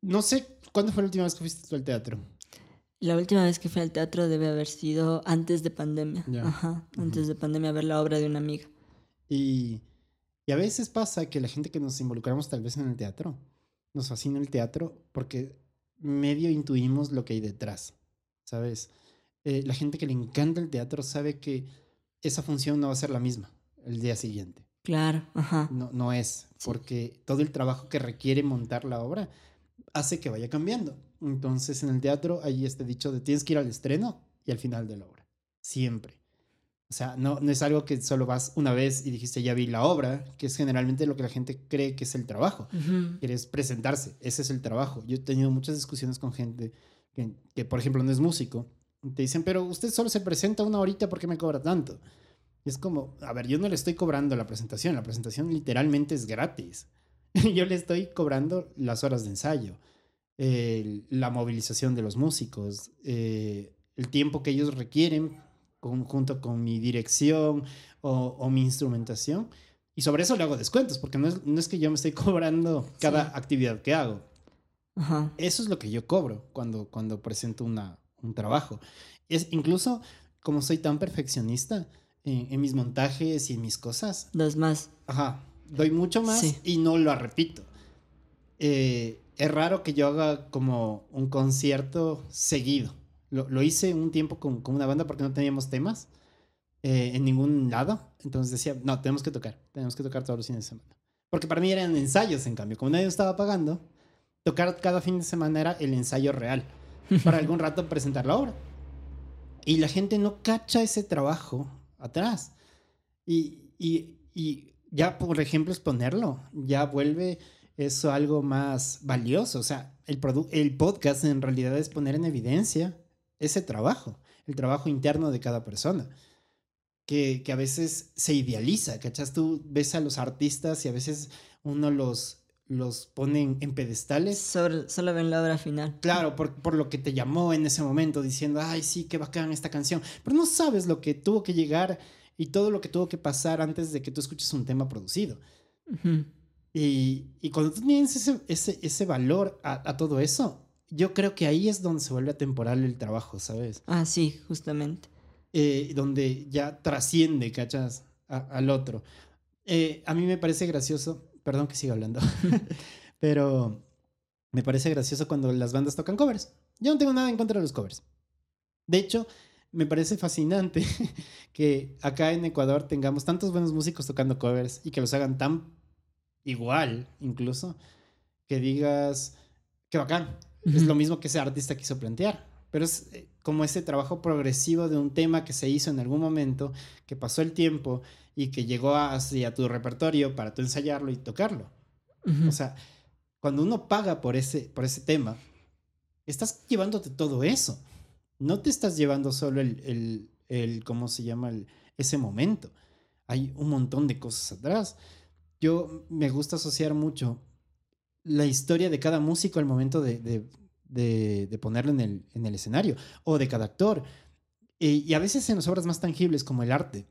No sé, ¿cuándo fue la última vez que fuiste tú al teatro? La última vez que fui al teatro debe haber sido antes de pandemia. Ajá, antes de pandemia, a ver la obra de una amiga. Y, y a veces pasa que la gente que nos involucramos tal vez en el teatro, nos fascina el teatro porque medio intuimos lo que hay detrás, ¿sabes? Eh, la gente que le encanta el teatro sabe que esa función no va a ser la misma el día siguiente. Claro, ajá. No, no es, porque todo el trabajo que requiere montar la obra hace que vaya cambiando. Entonces en el teatro hay este dicho de tienes que ir al estreno y al final de la obra, siempre. O sea, no, no es algo que solo vas una vez y dijiste ya vi la obra, que es generalmente lo que la gente cree que es el trabajo. Quieres presentarse, ese es el trabajo. Yo he tenido muchas discusiones con gente que, que, por ejemplo, no es músico. te dicen, pero usted solo se presenta una horita, ¿por qué me cobra tanto? Y es como, a ver, yo no le estoy cobrando la presentación, la presentación literalmente es gratis. *laughs* yo le estoy cobrando las horas de ensayo, la movilización de los músicos, eh, el tiempo que ellos requieren junto con mi dirección o, mi instrumentación. Y sobre eso le hago descuentos, porque no es, no es que yo me estoy *laughs* cobrando cada actividad que hago. Eso es lo que yo cobro cuando, cuando presento una, un trabajo. Es incluso como soy tan perfeccionista en, mis montajes y en mis cosas. Das más. Ajá. Doy mucho más y no lo repito. Eh, es raro que yo haga como un concierto seguido. Lo, lo hice un tiempo con, con, una banda porque no teníamos temas eh, en ningún lado. Entonces decía, no, tenemos que tocar, tenemos que tocar todos los fines de semana. Porque para mí eran ensayos, en cambio. Como nadie estaba pagando, tocar cada fin de semana era el ensayo real. *laughs* Para algún rato presentar la obra. Y la gente no cacha ese trabajo atrás. Y, y, y ya, por ejemplo, exponerlo, ya vuelve eso algo más valioso. O sea, el, el podcast en realidad es poner en evidencia ese trabajo, el trabajo interno de cada persona. Que, que, a veces se idealiza, ¿cachas? Tú ves a los artistas y a veces uno los, los pone en, pedestales. Solo, ven la obra final. Claro, por, por, lo que te llamó en ese momento, diciendo, ay, sí, qué bacán esta canción. Pero no sabes lo que tuvo que llegar y todo lo que tuvo que pasar antes de que tú escuches un tema producido. y, y, cuando tú tienes ese, ese, ese valor a, a todo eso, yo creo que ahí es donde se vuelve atemporal el trabajo, ¿sabes? Ah, sí, justamente. Eh, donde ya trasciende, ¿cachas? al otro. Eh, a mí me parece gracioso, perdón que siga hablando, *laughs* pero me parece gracioso cuando las bandas tocan covers. Yo no tengo nada en contra de los covers. De hecho, me parece fascinante *laughs* que acá en Ecuador tengamos tantos buenos músicos tocando covers y que los hagan tan igual, incluso, que digas, qué bacán, es lo mismo que ese artista quiso plantear. Pero es eh, como ese trabajo progresivo de un tema que se hizo en algún momento, que pasó el tiempo y que llegó hacia tu repertorio para tú ensayarlo y tocarlo. O sea, cuando uno paga por ese, por ese tema, estás llevándote todo eso. No te estás llevando solo el, el, el ¿cómo se llama? El, ese momento. Hay un montón de cosas atrás. Yo me gusta asociar mucho la historia de cada músico al momento de, de, ponerlo en el, en el, escenario, o de cada actor. Eh, y a veces en las obras más tangibles como el arte,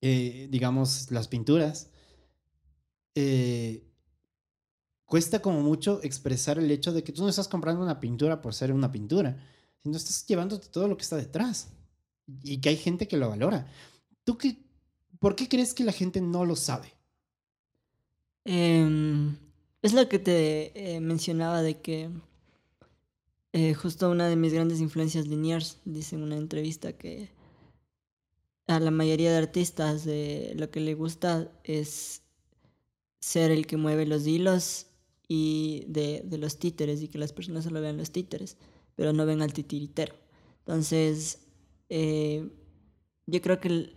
eh, digamos las pinturas, eh, cuesta como mucho expresar el hecho de que tú no estás comprando una pintura por ser una pintura, sino estás llevándote todo lo que está detrás y que hay gente que lo valora. ¿Tú qué, por qué crees que la gente no lo sabe? Eh, es lo que te eh, mencionaba de que eh, justo una de mis grandes influencias Liniers dice en una entrevista que a la mayoría de artistas lo que le gusta es ser el que mueve los hilos y de, de los títeres y que las personas solo vean los títeres, pero no ven al titiritero. Entonces, eh, yo creo que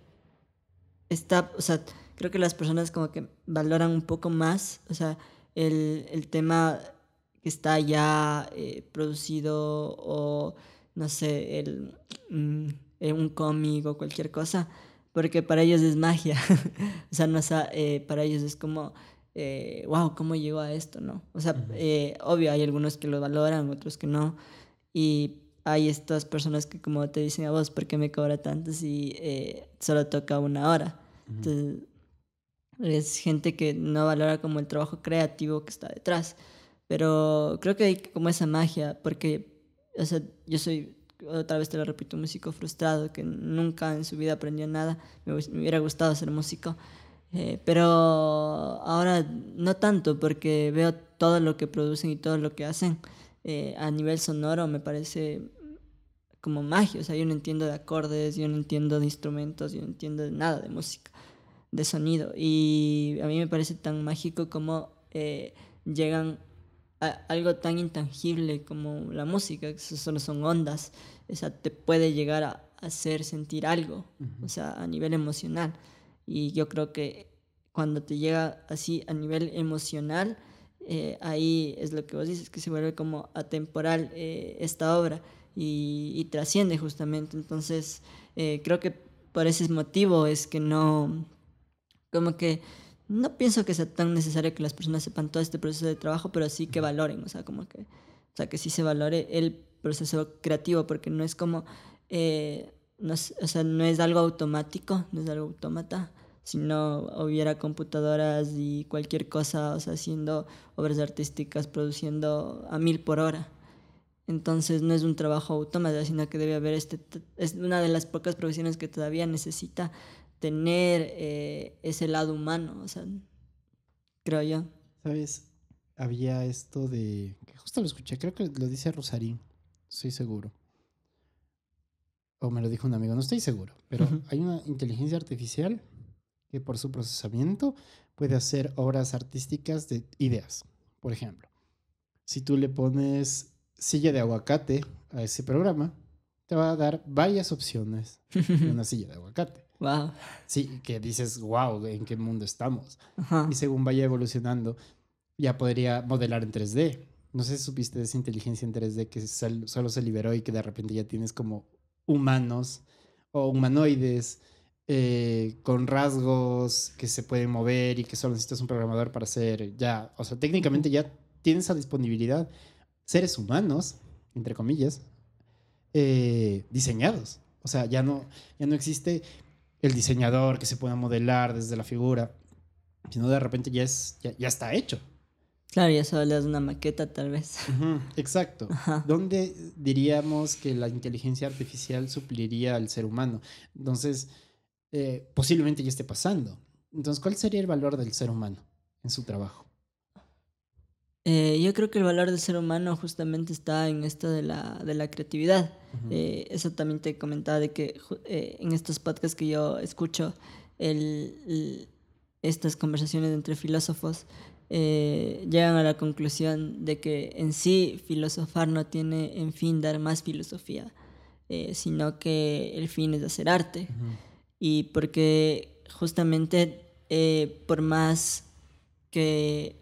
está, o sea, creo que las personas como que valoran un poco más, o sea, el, el tema que está ya eh, producido o no sé, el, mm, eh, un cómic o cualquier cosa, porque para ellos es magia. *laughs* o sea, no, eh, para ellos es como, eh, wow, ¿cómo llegó a esto? ¿no? O sea, obvio, hay algunos que lo valoran, otros que no. Y hay estas personas que como te dicen a vos, ¿por qué me cobra tanto si solo toca una hora? Entonces, es gente que no valora como el trabajo creativo que está detrás. Pero creo que hay como esa magia, porque, o sea, yo soy, otra vez te lo repito, un músico frustrado que nunca en su vida aprendió nada. Me, hubiera gustado ser músico. Eh, pero ahora no tanto, porque veo todo lo que producen y todo lo que hacen eh, a nivel sonoro, me parece como magia. O sea, yo no entiendo de acordes, yo no entiendo de instrumentos, yo no entiendo de nada de música de sonido. Y a mí me parece tan mágico como eh, llegan a algo tan intangible como la música, que solo son ondas. O sea, te puede llegar a hacer sentir algo, o sea, a nivel emocional. Y yo creo que cuando te llega así a nivel emocional, eh, ahí es lo que vos dices, que se vuelve como atemporal eh, esta obra y, y, trasciende justamente. Entonces, eh, creo que por ese motivo es que no, como que no pienso que sea tan necesario que las personas sepan todo este proceso de trabajo, pero sí que valoren, o sea, como que, o sea, que sí se valore el proceso creativo, porque no es como, eh, no es, o sea, no es algo automático, no es algo autómata, si no hubiera computadoras y cualquier cosa, o sea, haciendo obras artísticas, produciendo a mil por hora. Entonces no es un trabajo autómata, sino que debe haber este, es una de las pocas profesiones que todavía necesita tener eh, ese lado humano, o sea, creo yo. ¿Sabes? Había esto de, que justo lo escuché, creo que lo dice Rosarín, estoy seguro. O me lo dijo un amigo, no estoy seguro, pero hay una inteligencia artificial que por su procesamiento puede hacer obras artísticas de ideas. Por ejemplo, si tú le pones silla de aguacate a ese programa, te va a dar varias opciones de una silla de aguacate. Wow. Sí, que dices, wow, ¿en qué mundo estamos? Ajá. Y según vaya evolucionando, ya podría modelar en 3D. No sé si supiste de esa inteligencia en 3D que solo se liberó y que de repente ya tienes como humanos o humanoides eh, con rasgos que se pueden mover y que solo necesitas un programador para hacer ya, o sea, técnicamente ya tienes a disponibilidad seres humanos, entre comillas, eh, diseñados. O sea, ya no, ya no existe el diseñador que se pueda modelar desde la figura, sino de repente ya, es, ya, ya está hecho. Claro, ya solo le das una maqueta tal vez. Exacto. Ajá. ¿Dónde diríamos que la inteligencia artificial supliría al ser humano? Entonces, eh, posiblemente ya esté pasando. Entonces, ¿cuál sería el valor del ser humano en su trabajo? Eh, yo creo que el valor del ser humano justamente está en esto de la, de la creatividad. Eh, eso también te comentaba de que eh, en estos podcasts que yo escucho, el, el- estas conversaciones entre filósofos llegan a la conclusión de que en sí filosofar no tiene en fin dar más filosofía, sino que el fin es hacer arte. Y porque justamente por más que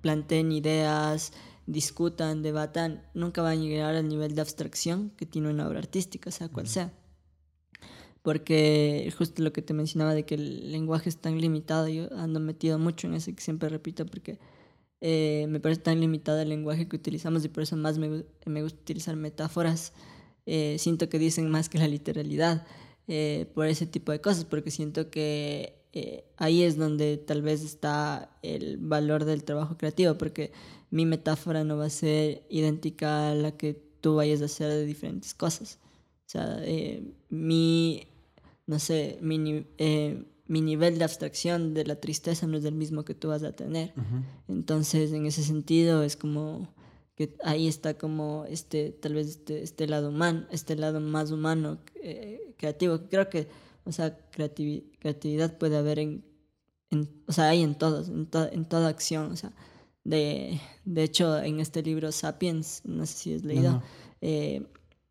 planteen ideas, discutan, debatan, nunca van a llegar al nivel de abstracción que tiene una obra artística, sea cual sea. Porque justo lo que te mencionaba de que el lenguaje es tan limitado, yo ando metido mucho en eso que siempre repito porque eh, me parece tan limitado el lenguaje que utilizamos y por eso más me, me gusta utilizar metáforas. Eh, siento que dicen más que la literalidad eh, por ese tipo de cosas, porque siento que eh, ahí es donde tal vez está el valor del trabajo creativo, porque mi metáfora no va a ser idéntica a la que tú vayas a hacer de diferentes cosas. O sea, eh, mi, no sé, mi, eh, mi nivel de abstracción de la tristeza no es el mismo que tú vas a tener. Entonces, en ese sentido, es como que ahí está como este, tal vez este, este lado humano, este lado más humano, creativo. Creo que, o sea, creativi- creatividad puede haber en, en- o sea, hay en todos, en, to- en toda acción, o sea, de, de hecho, en este libro Sapiens, no sé si has leído, no. eh,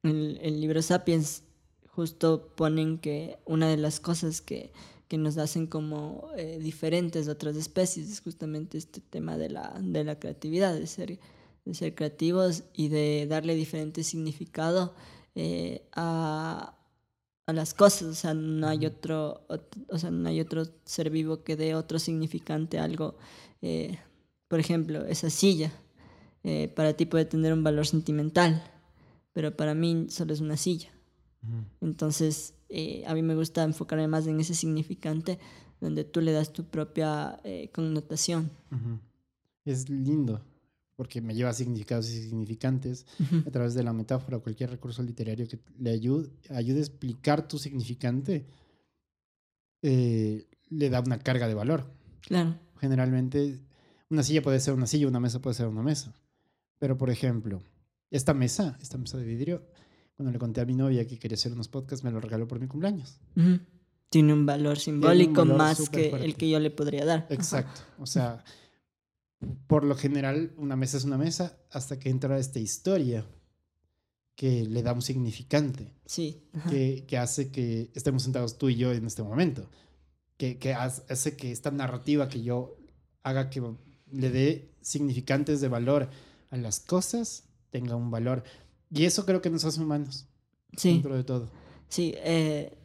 el, el libro Sapiens justo ponen que una de las cosas que, que nos hacen como eh, diferentes de otras especies es justamente este tema de la, de la creatividad, de ser, de ser creativos y de darle diferente significado eh, a, a las cosas. O sea, no hay otro, ot- o sea, no hay otro ser vivo que dé otro significante a algo. eh, por ejemplo, esa silla eh, para ti puede tener un valor sentimental, pero para mí solo es una silla. Entonces, eh, a mí me gusta enfocarme más en ese significante donde tú le das tu propia connotación. Es lindo porque me lleva a significados y significantes a través de la metáfora o cualquier recurso literario que le ayude, ayude a explicar tu significante, eh, le da una carga de valor. Claro. Generalmente, una silla puede ser una silla, una mesa puede ser una mesa. Pero, por ejemplo, esta mesa, esta mesa de vidrio, cuando le conté a mi novia que quería hacer unos podcasts, me lo regaló por mi cumpleaños. Ujú. Tiene un valor simbólico valor más que fuerte. el que yo le podría dar. Ajá. Exacto. O sea, por lo general, una mesa es una mesa hasta que entra esta historia que le da un significante, Sí. que, que hace que estemos sentados tú y yo en este momento, que, que hace que esta narrativa que yo haga que le dé significantes de valor a las cosas tenga un valor. Y eso creo que nos hace humanos, Sí. dentro de todo. Sí, eh,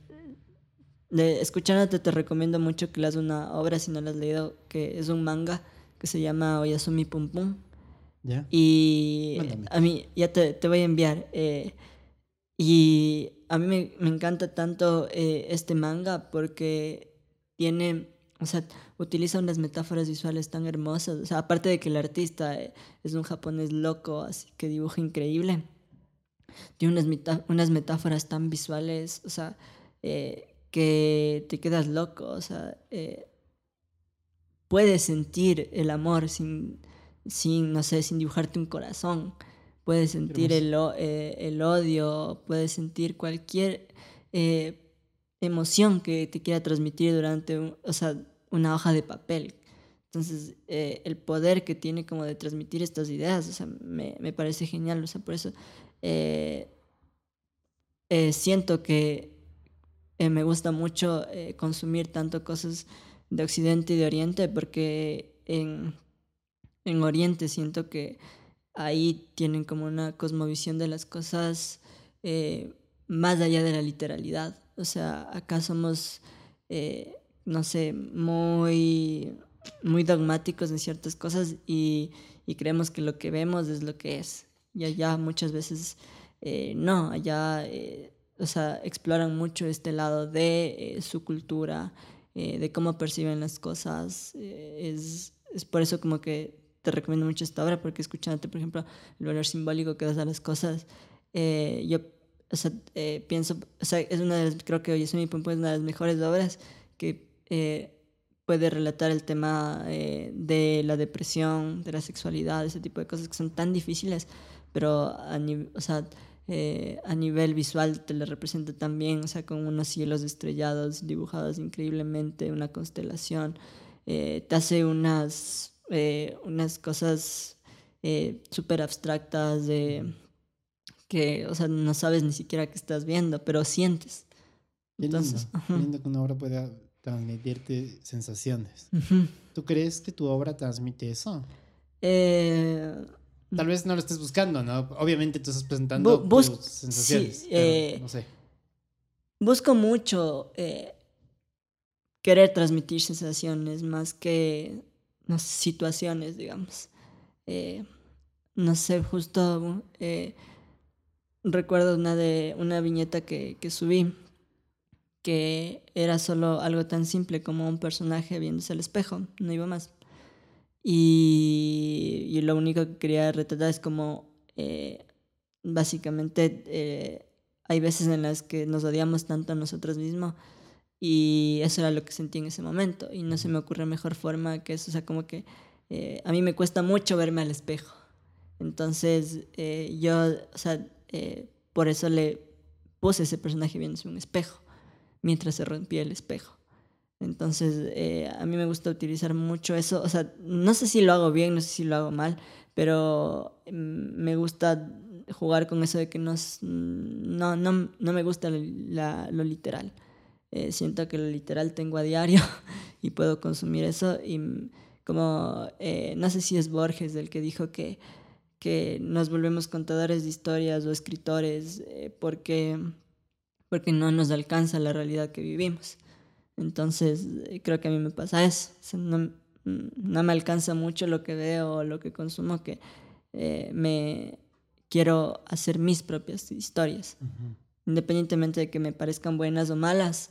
escuchándote te recomiendo mucho que leas una obra, si no la has leído, que es un manga que se llama Oyasumi Pum Pum. ¿Ya? Y Mándame. a mí, ya te, te voy a enviar. eh, y a mí me, me encanta tanto eh, este manga porque tiene, o sea, utiliza unas metáforas visuales tan hermosas. O sea, aparte de que el artista eh, es un japonés loco, así que dibuja increíble. Tiene unas, unas metáforas tan visuales, o sea, eh, que te quedas loco, o sea, eh, puedes sentir el amor sin, sin, no sé, sin dibujarte un corazón. Puedes sentir el, eh, el odio, puedes sentir cualquier eh, emoción que te quiera transmitir durante un- o sea, una hoja de papel. Entonces, eh, el poder que tiene como de transmitir estas ideas, o sea, me, me parece genial. O sea, por eso, eh, eh, siento que me gusta mucho consumir tanto cosas de Occidente y de Oriente porque en, en Oriente siento que ahí tienen como una cosmovisión de las cosas más allá de la literalidad. O sea, acá somos, no sé, muy, muy dogmáticos en ciertas cosas y, y creemos que lo que vemos es lo que es. Y allá muchas veces eh, no, allá eh, o sea, exploran mucho este lado de eh, su cultura, de cómo perciben las cosas. es, es por eso como que te recomiendo mucho esta obra, porque escuchándote, por ejemplo, el valor simbólico que das a las cosas, yo o sea, pienso, o sea, es una de las, creo que hoy es mi es una de las mejores obras que puede relatar el tema de la depresión, de la sexualidad, ese tipo de cosas que son tan difíciles, pero a, o sea, eh, a nivel visual te lo representa también, o sea, con unos cielos estrellados dibujados increíblemente, una constelación, eh, te hace unas, eh, unas cosas súper abstractas de que, o sea, no sabes ni siquiera qué estás viendo, pero sientes. Entonces, lindo, que una obra pueda transmitirte sensaciones. ¿Tú crees que tu obra transmite eso? Eh, Tal vez no lo estés buscando, ¿no? Obviamente tú estás presentando tus sensaciones. Sí, eh, no sé. Busco mucho eh, querer transmitir sensaciones más que no situaciones, digamos. Eh, no sé, justo recuerdo una de una viñeta que, que subí que era solo algo tan simple como un personaje viéndose al espejo, no iba más. Y, lo único que quería retratar es como, eh, básicamente, eh, hay veces en las que nos odiamos tanto a nosotros mismos y eso era lo que sentí en ese momento y no se me ocurre mejor forma que eso, o sea, como que eh, a mí me cuesta mucho verme al espejo. Entonces, yo, o sea, por eso le puse ese personaje viéndose un espejo, mientras se rompía el espejo. Entonces, eh, a mí me gusta utilizar mucho eso. O sea, no sé si lo hago bien, no sé si lo hago mal, pero mm, me gusta jugar con eso de que no, no, no, no me gusta lo literal. Eh, siento que lo literal tengo a diario *laughs* y puedo consumir eso. Y mm, como, eh, no sé si es Borges el que dijo que, que nos volvemos contadores de historias o escritores porque, porque no nos alcanza la realidad que vivimos. Entonces, eh, creo que a mí me pasa eso. no, no, me alcanza mucho lo que veo o lo que consumo, que eh, me quiero hacer mis propias historias. Independientemente de que me parezcan buenas o malas,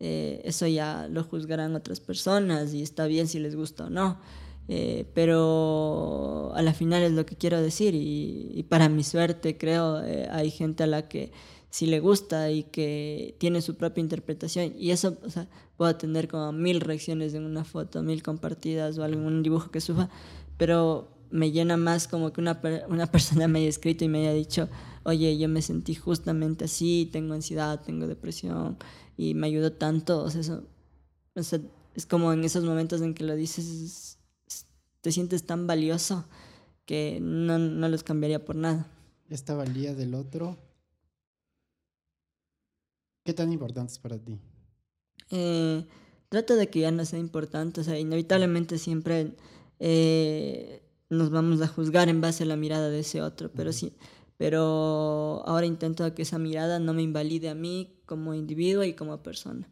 eh, eso ya lo juzgarán otras personas y está bien si les gusta o no. pero a la final es lo que quiero decir y, y para mi suerte creo hay gente a la que si le gusta y que tiene su propia interpretación. Y eso, o sea, puedo tener como mil reacciones en una foto, mil compartidas o algún dibujo que suba, pero me llena más como que una, una persona me haya escrito y me haya dicho, oye, yo me sentí justamente así, tengo ansiedad, tengo depresión y me ayudó tanto. O sea, eso, o sea, es como en esos momentos en que lo dices, te sientes tan valioso que no, no los cambiaría por nada. Esta valía del otro ¿Qué tan importante es para ti? Eh, trato de que ya no sea importante, o sea, inevitablemente siempre eh, nos vamos a juzgar en base a la mirada de ese otro, pero sí, pero ahora intento que esa mirada no me invalide a mí como individuo y como persona,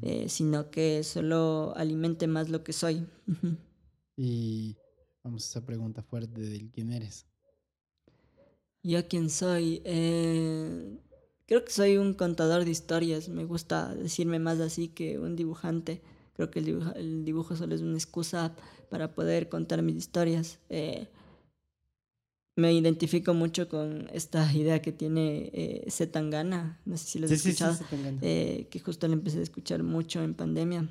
eh, sino que solo alimente más lo que soy. y vamos a esa pregunta fuerte del quién eres. Yo quién soy. Eh, Creo que soy un contador de historias, me gusta decirme más así que un dibujante. Creo que el dibujo, el dibujo solo es una excusa para poder contar mis historias. Eh, me identifico mucho con esta idea que tiene eh, Zetangana, no sé si lo has escuchado, eh, que justo le empecé a escuchar mucho en pandemia.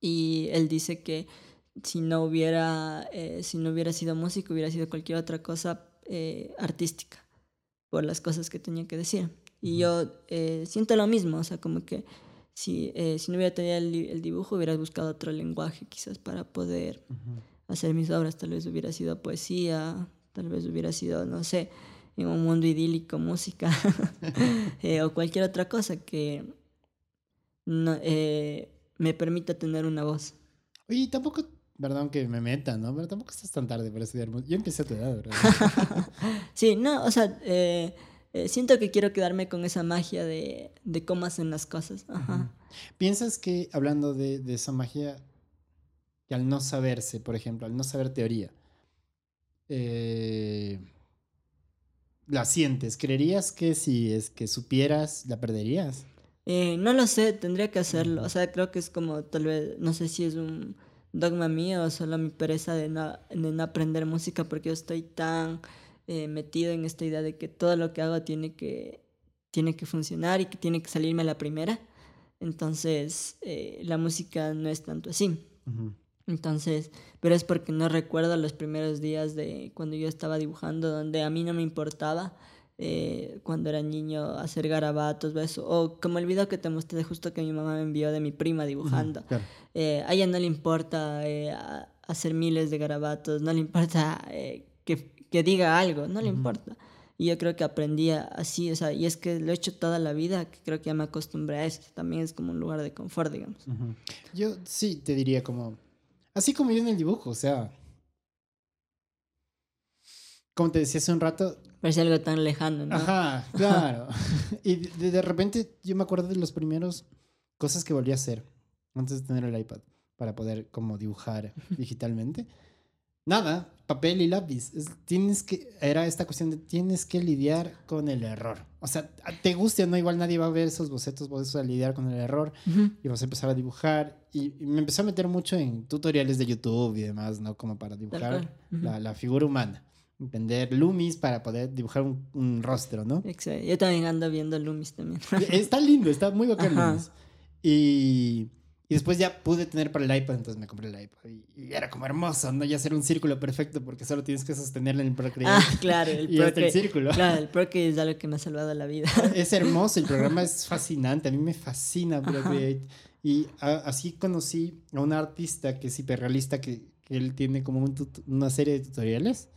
Y él dice que si no hubiera, eh, si no hubiera sido músico, hubiera sido cualquier otra cosa artística, por las cosas que tenía que decir. Y yo eh, siento lo mismo, o sea, como que si, eh, si no hubiera tenido el, dibujo, hubiera buscado otro lenguaje quizás para poder hacer mis obras. Tal vez hubiera sido poesía, tal vez hubiera sido, no sé, en un mundo idílico, música *laughs* *laughs* eh, o cualquier otra cosa que no, eh, me permita tener una voz. Oye, tampoco, perdón que me meta, ¿no? Pero tampoco estás tan tarde para estudiar música. Yo empecé a tu edad, ¿verdad? *laughs* sí, no, o sea, eh, siento que quiero quedarme con esa magia de, de cómo hacen las cosas. Ajá. ¿Piensas que, hablando de, de esa magia, que al no saberse, por ejemplo, al no saber teoría, eh, la sientes. ¿Creerías que si es que supieras, la perderías? Eh, no lo sé, tendría que hacerlo. O sea, creo que es como tal vez, no sé si es un dogma mío o solo mi pereza de no, aprender música porque yo estoy tan eh, metido en esta idea de que todo lo que hago tiene que, tiene que funcionar y que tiene que salirme a la primera. Entonces, eh, la música no es tanto así. Entonces, pero es porque no recuerdo los primeros días de cuando yo estaba dibujando, donde a mí no me importaba eh, cuando era niño hacer garabatos, eso. o como el video que te mostré justo que mi mamá me envió de mi prima dibujando. Eh, a ella no le importa eh, hacer miles de garabatos, no le importa que, que, diga algo, no le importa. Y yo creo que aprendí así, o sea, y es que lo he hecho toda la vida, que creo que ya me acostumbré a eso. También es como un lugar de confort, digamos. Yo sí te diría como Así como yo en el dibujo, o sea. Como te decía hace un rato. Parece algo tan lejano, ¿no? Ajá, *laughs* claro. y de, de, repente yo me acuerdo de los primeros cosas que volví a hacer antes de tener el iPad para poder como dibujar *laughs* digitalmente. Nada, papel y lápiz. tienes que, era esta cuestión de tienes que lidiar con el error. O sea, te guste o no, igual nadie va a ver esos bocetos, vas a lidiar con el error y vas a empezar a dibujar. Y, me empecé a meter mucho en tutoriales de YouTube y demás, ¿no? Como para dibujar la, la, figura humana. Entender Loomis para poder dibujar un, rostro, ¿no? Exacto. Yo también ando viendo Loomis también. está lindo, está muy bacán Loomis. Y y después ya pude tener para el iPad, entonces me compré el iPad. Y, era como hermoso, ¿no? Ya hacer un círculo perfecto porque solo tienes que sostenerlo en el Procreate. Ah, claro, el *laughs* y el círculo. Claro, el Procreate es algo que me ha salvado la vida. *laughs* Es hermoso, el programa *laughs* es fascinante. A mí me fascina Procreate. Y así conocí a un artista que es hiperrealista, que, que él tiene como una serie de tutoriales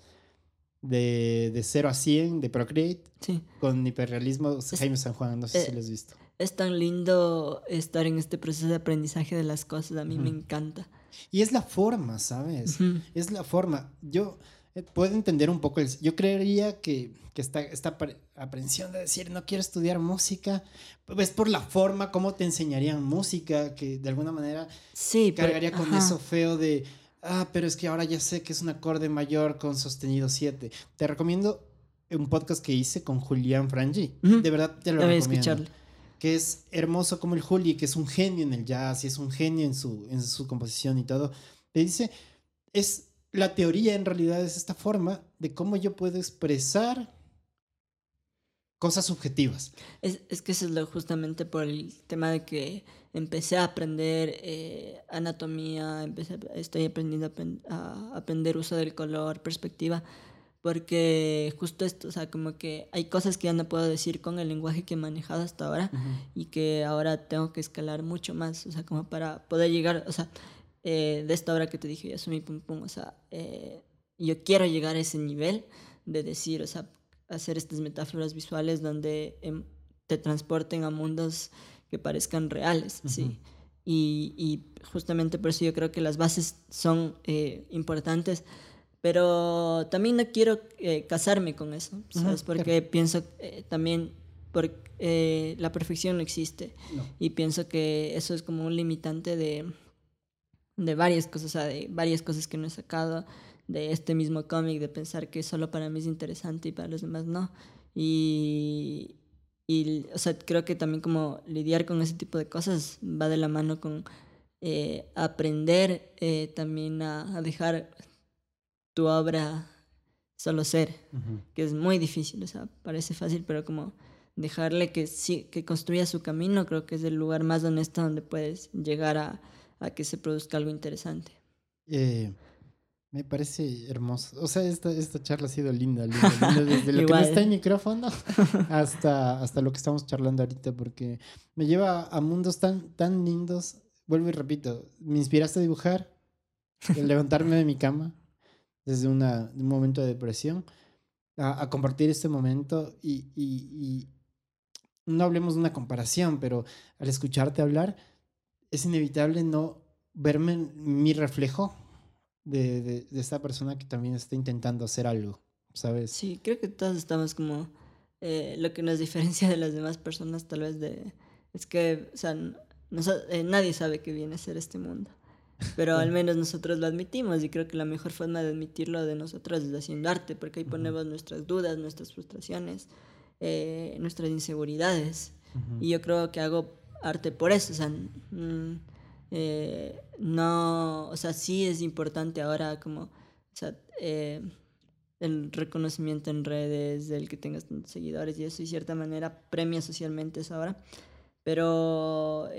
de, de 0 a 100 de Procreate. Sí. Con hiperrealismo, Jaime San Juan, no sé si lo has visto es tan lindo estar en este proceso de aprendizaje de las cosas, a mí me encanta. Y es la forma, ¿sabes? Es la forma. Yo eh, puedo entender un poco, el, yo creería que, que esta, esta aprensión de decir no quiero estudiar música, es por la forma, cómo te enseñarían música, que de alguna manera sí, cargaría con eso feo de, ah, pero es que ahora ya sé que es un acorde mayor con sostenido 7. Te recomiendo un podcast que hice con Julián Frangi. De verdad te lo recomiendo. Escucharlo que es hermoso como el Juli, que es un genio en el jazz y es un genio en su, en su composición y todo, te dice, es la teoría en realidad es esta forma de cómo yo puedo expresar cosas subjetivas. Es, es que eso es lo, justamente por el tema de que empecé a aprender eh, anatomía, empecé, estoy aprendiendo a aprender uso del color, perspectiva porque justo esto, o sea, como que hay cosas que ya no puedo decir con el lenguaje que he manejado hasta ahora y que ahora tengo que escalar mucho más, o sea, como para poder llegar, o sea, eh, de esta obra que te dije, ya soy pum pum, o sea, eh, yo quiero llegar a ese nivel de decir, o sea, hacer estas metáforas visuales donde em, te transporten a mundos que parezcan reales, ¿sí? Y, y, justamente por eso yo creo que las bases son eh, importantes pero también no quiero eh, casarme con eso, ¿sabes? Porque pienso eh, también porque eh, la perfección no existe. Y pienso que eso es como un limitante de, de varias cosas, o sea, de varias cosas que no he sacado de este mismo cómic, de pensar que solo para mí es interesante y para los demás no. Y, y, o sea, creo que también como lidiar con ese tipo de cosas va de la mano con aprender también a, a dejar tu obra solo ser, que es muy difícil, o sea, parece fácil, pero como dejarle que, sí, que construya su camino, creo que es el lugar más honesto donde puedes llegar a, a que se produzca algo interesante. Eh, me parece hermoso. O sea, esta, esta charla ha sido linda, linda, desde *laughs* lo que no está en micrófono *laughs* hasta, hasta lo que estamos charlando ahorita, porque me lleva a mundos tan, tan lindos. Vuelvo y repito, me inspiraste a dibujar, el levantarme de mi cama, desde una, un momento de depresión a, compartir este momento y, no hablemos de una comparación, pero al escucharte hablar, es inevitable no verme mi reflejo de, esta persona que también está intentando hacer algo, ¿sabes? Sí, creo que todos estamos como... Eh, lo que nos diferencia de las demás personas tal vez de... Es que, o sea, eh, nadie sabe que viene a ser este mundo. Pero al menos nosotros lo admitimos y creo que la mejor forma de admitirlo de nosotros es haciendo arte, porque ahí ponemos nuestras dudas, nuestras frustraciones, eh, nuestras inseguridades. Y yo creo que hago arte por eso. O sea, mm, eh, no, o sea, sí es importante ahora como, o sea, eh, el reconocimiento en redes, el que tengas seguidores y eso, y de cierta manera premia socialmente eso ahora. Pero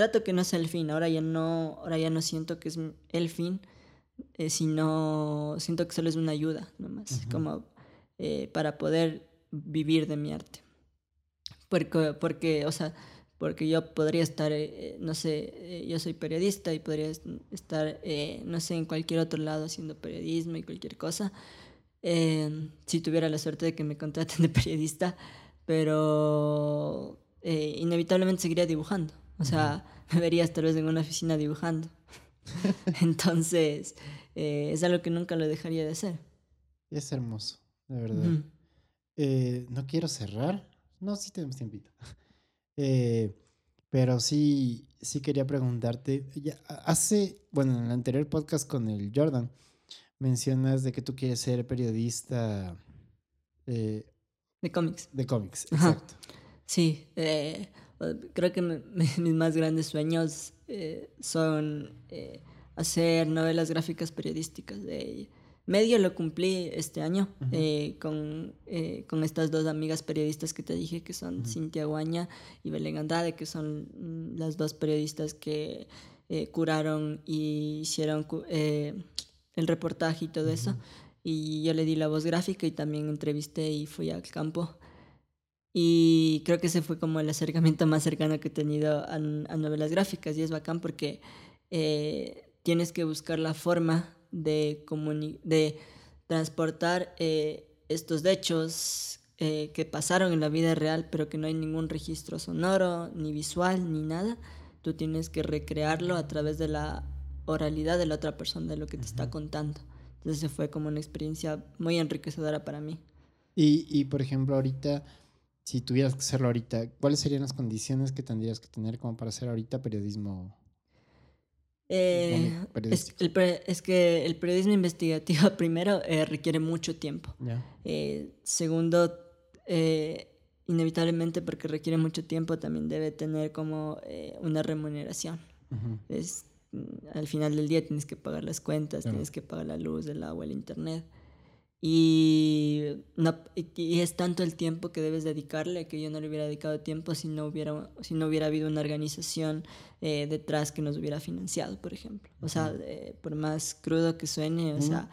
trato que no sea el fin. Ahora ya no, ahora ya no siento que es el fin, eh, sino siento que solo es una ayuda, nomás, como eh, para poder vivir de mi arte. Porque, porque, o sea, porque yo podría estar, eh, no sé, yo soy periodista y podría estar, no sé, en cualquier otro lado haciendo periodismo y cualquier cosa, si tuviera la suerte de que me contraten de *laughs* periodista, pero inevitablemente seguiría dibujando. O sea, *laughs* me verías tal vez en una oficina dibujando. *laughs* Entonces, eh, es algo que nunca lo dejaría de hacer. Es hermoso, de verdad. Eh, no quiero cerrar. No, sí tenemos tiempito. *laughs* Eh, pero sí, sí quería preguntarte. Ya, hace, bueno, en el anterior podcast con el Jordan, mencionas de que tú quieres ser periodista. de cómics. De cómics, exacto. Sí, creo que *laughs* mis más grandes sueños eh, son eh, hacer novelas gráficas periodísticas. De medio lo cumplí este año eh, con, con estas dos amigas periodistas que te dije, que son Cintia Guaña y Belén Andade, que son mm, las dos periodistas que curaron y hicieron el reportaje y todo eso. Y yo le di la voz gráfica y también entrevisté y fui al campo y creo que ese fue como el acercamiento más cercano que he tenido a, novelas gráficas y es bacán porque eh, tienes que buscar la forma de, de transportar eh, estos hechos eh, que pasaron en la vida real pero que no hay ningún registro sonoro, ni visual, ni nada. Tú tienes que recrearlo a través de la oralidad de la otra persona, de lo que te está contando. Entonces fue como una experiencia muy enriquecedora para mí. Y, y por ejemplo, ahorita si tuvieras que hacerlo ahorita, ¿cuáles serían las condiciones que tendrías que tener como para hacer ahorita periodismo? Eh, es, que el periodismo investigativo, *laughs* primero, eh, requiere mucho tiempo. Eh, segundo, inevitablemente, porque requiere mucho tiempo, también debe tener como una remuneración. es, mm, al final del día tienes que pagar las cuentas, tienes que pagar la luz, el agua, el internet. Y, no, y es tanto el tiempo que debes dedicarle que yo no le hubiera dedicado tiempo si no hubiera, si no hubiera habido una organización eh, detrás que nos hubiera financiado, por ejemplo. O sea, eh, por más crudo que suene, o sea,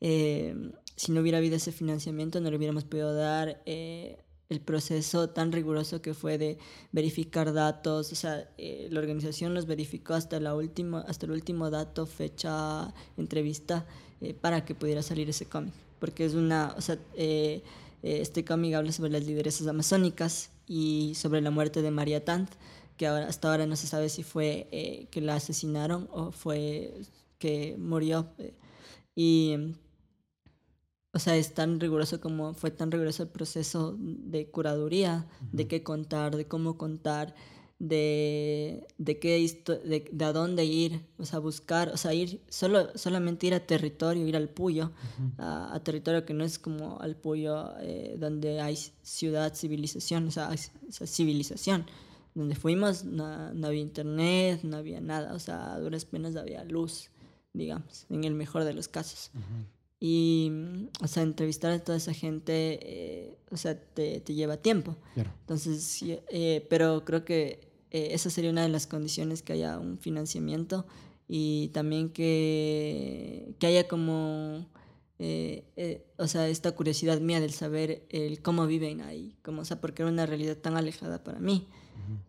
eh, si no hubiera habido ese financiamiento no le hubiéramos podido dar el proceso tan riguroso que fue de verificar datos. O sea, la organización nos verificó hasta, la última, hasta el último dato, fecha, entrevista, para que pudiera salir ese cómic porque es una, o sea, eh, eh, este habla sobre las lideresas amazónicas y sobre la muerte de María Tant, que ahora, hasta ahora no se sabe si fue eh, que la asesinaron o fue que murió. y, o sea, es tan riguroso como fue tan riguroso el proceso de curaduría, de qué contar, de cómo contar, de, de, qué de, de, a dónde ir, o sea, buscar, o sea, ir, solo, solamente ir a territorio, ir al Puyo, a, territorio que no es como al Puyo eh, donde hay ciudad, civilización, o sea, civilización. Donde fuimos no, no, había internet, no había nada, o sea, a duras penas había luz, digamos, en el mejor de los casos. Y, o sea, entrevistar a toda esa gente, eh, o sea, te, te, lleva tiempo. Entonces, eh, pero creo que eh, esa sería una de las condiciones, que haya un financiamiento y también que, que haya como, o sea, esta curiosidad mía del saber el cómo viven ahí, como, o sea, porque era una realidad tan alejada para mí.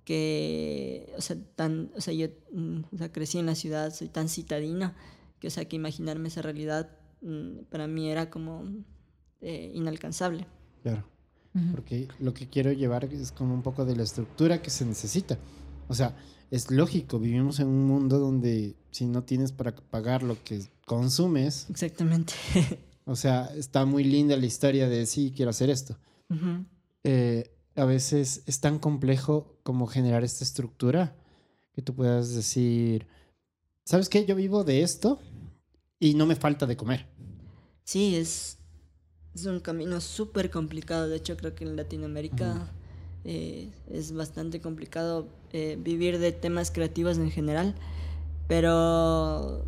que, o sea, tan, o sea, yo mm, o sea, crecí en la ciudad, soy tan citadina, que, o sea, que imaginarme esa realidad Mm, para mí era como eh, inalcanzable. Claro. Porque lo que quiero llevar es como un poco de la estructura que se necesita. O sea, es lógico, vivimos en un mundo donde si no tienes para pagar lo que consumes. Exactamente. *laughs* o sea, está muy linda la historia de sí, quiero hacer esto. Eh, a veces es tan complejo como generar esta estructura que tú puedas decir, ¿sabes qué? Yo vivo de esto y no me falta de comer. Sí, es, es un camino súper complicado. De hecho, creo que en Latinoamérica eh, es bastante complicado eh, vivir de temas creativos en general. Pero,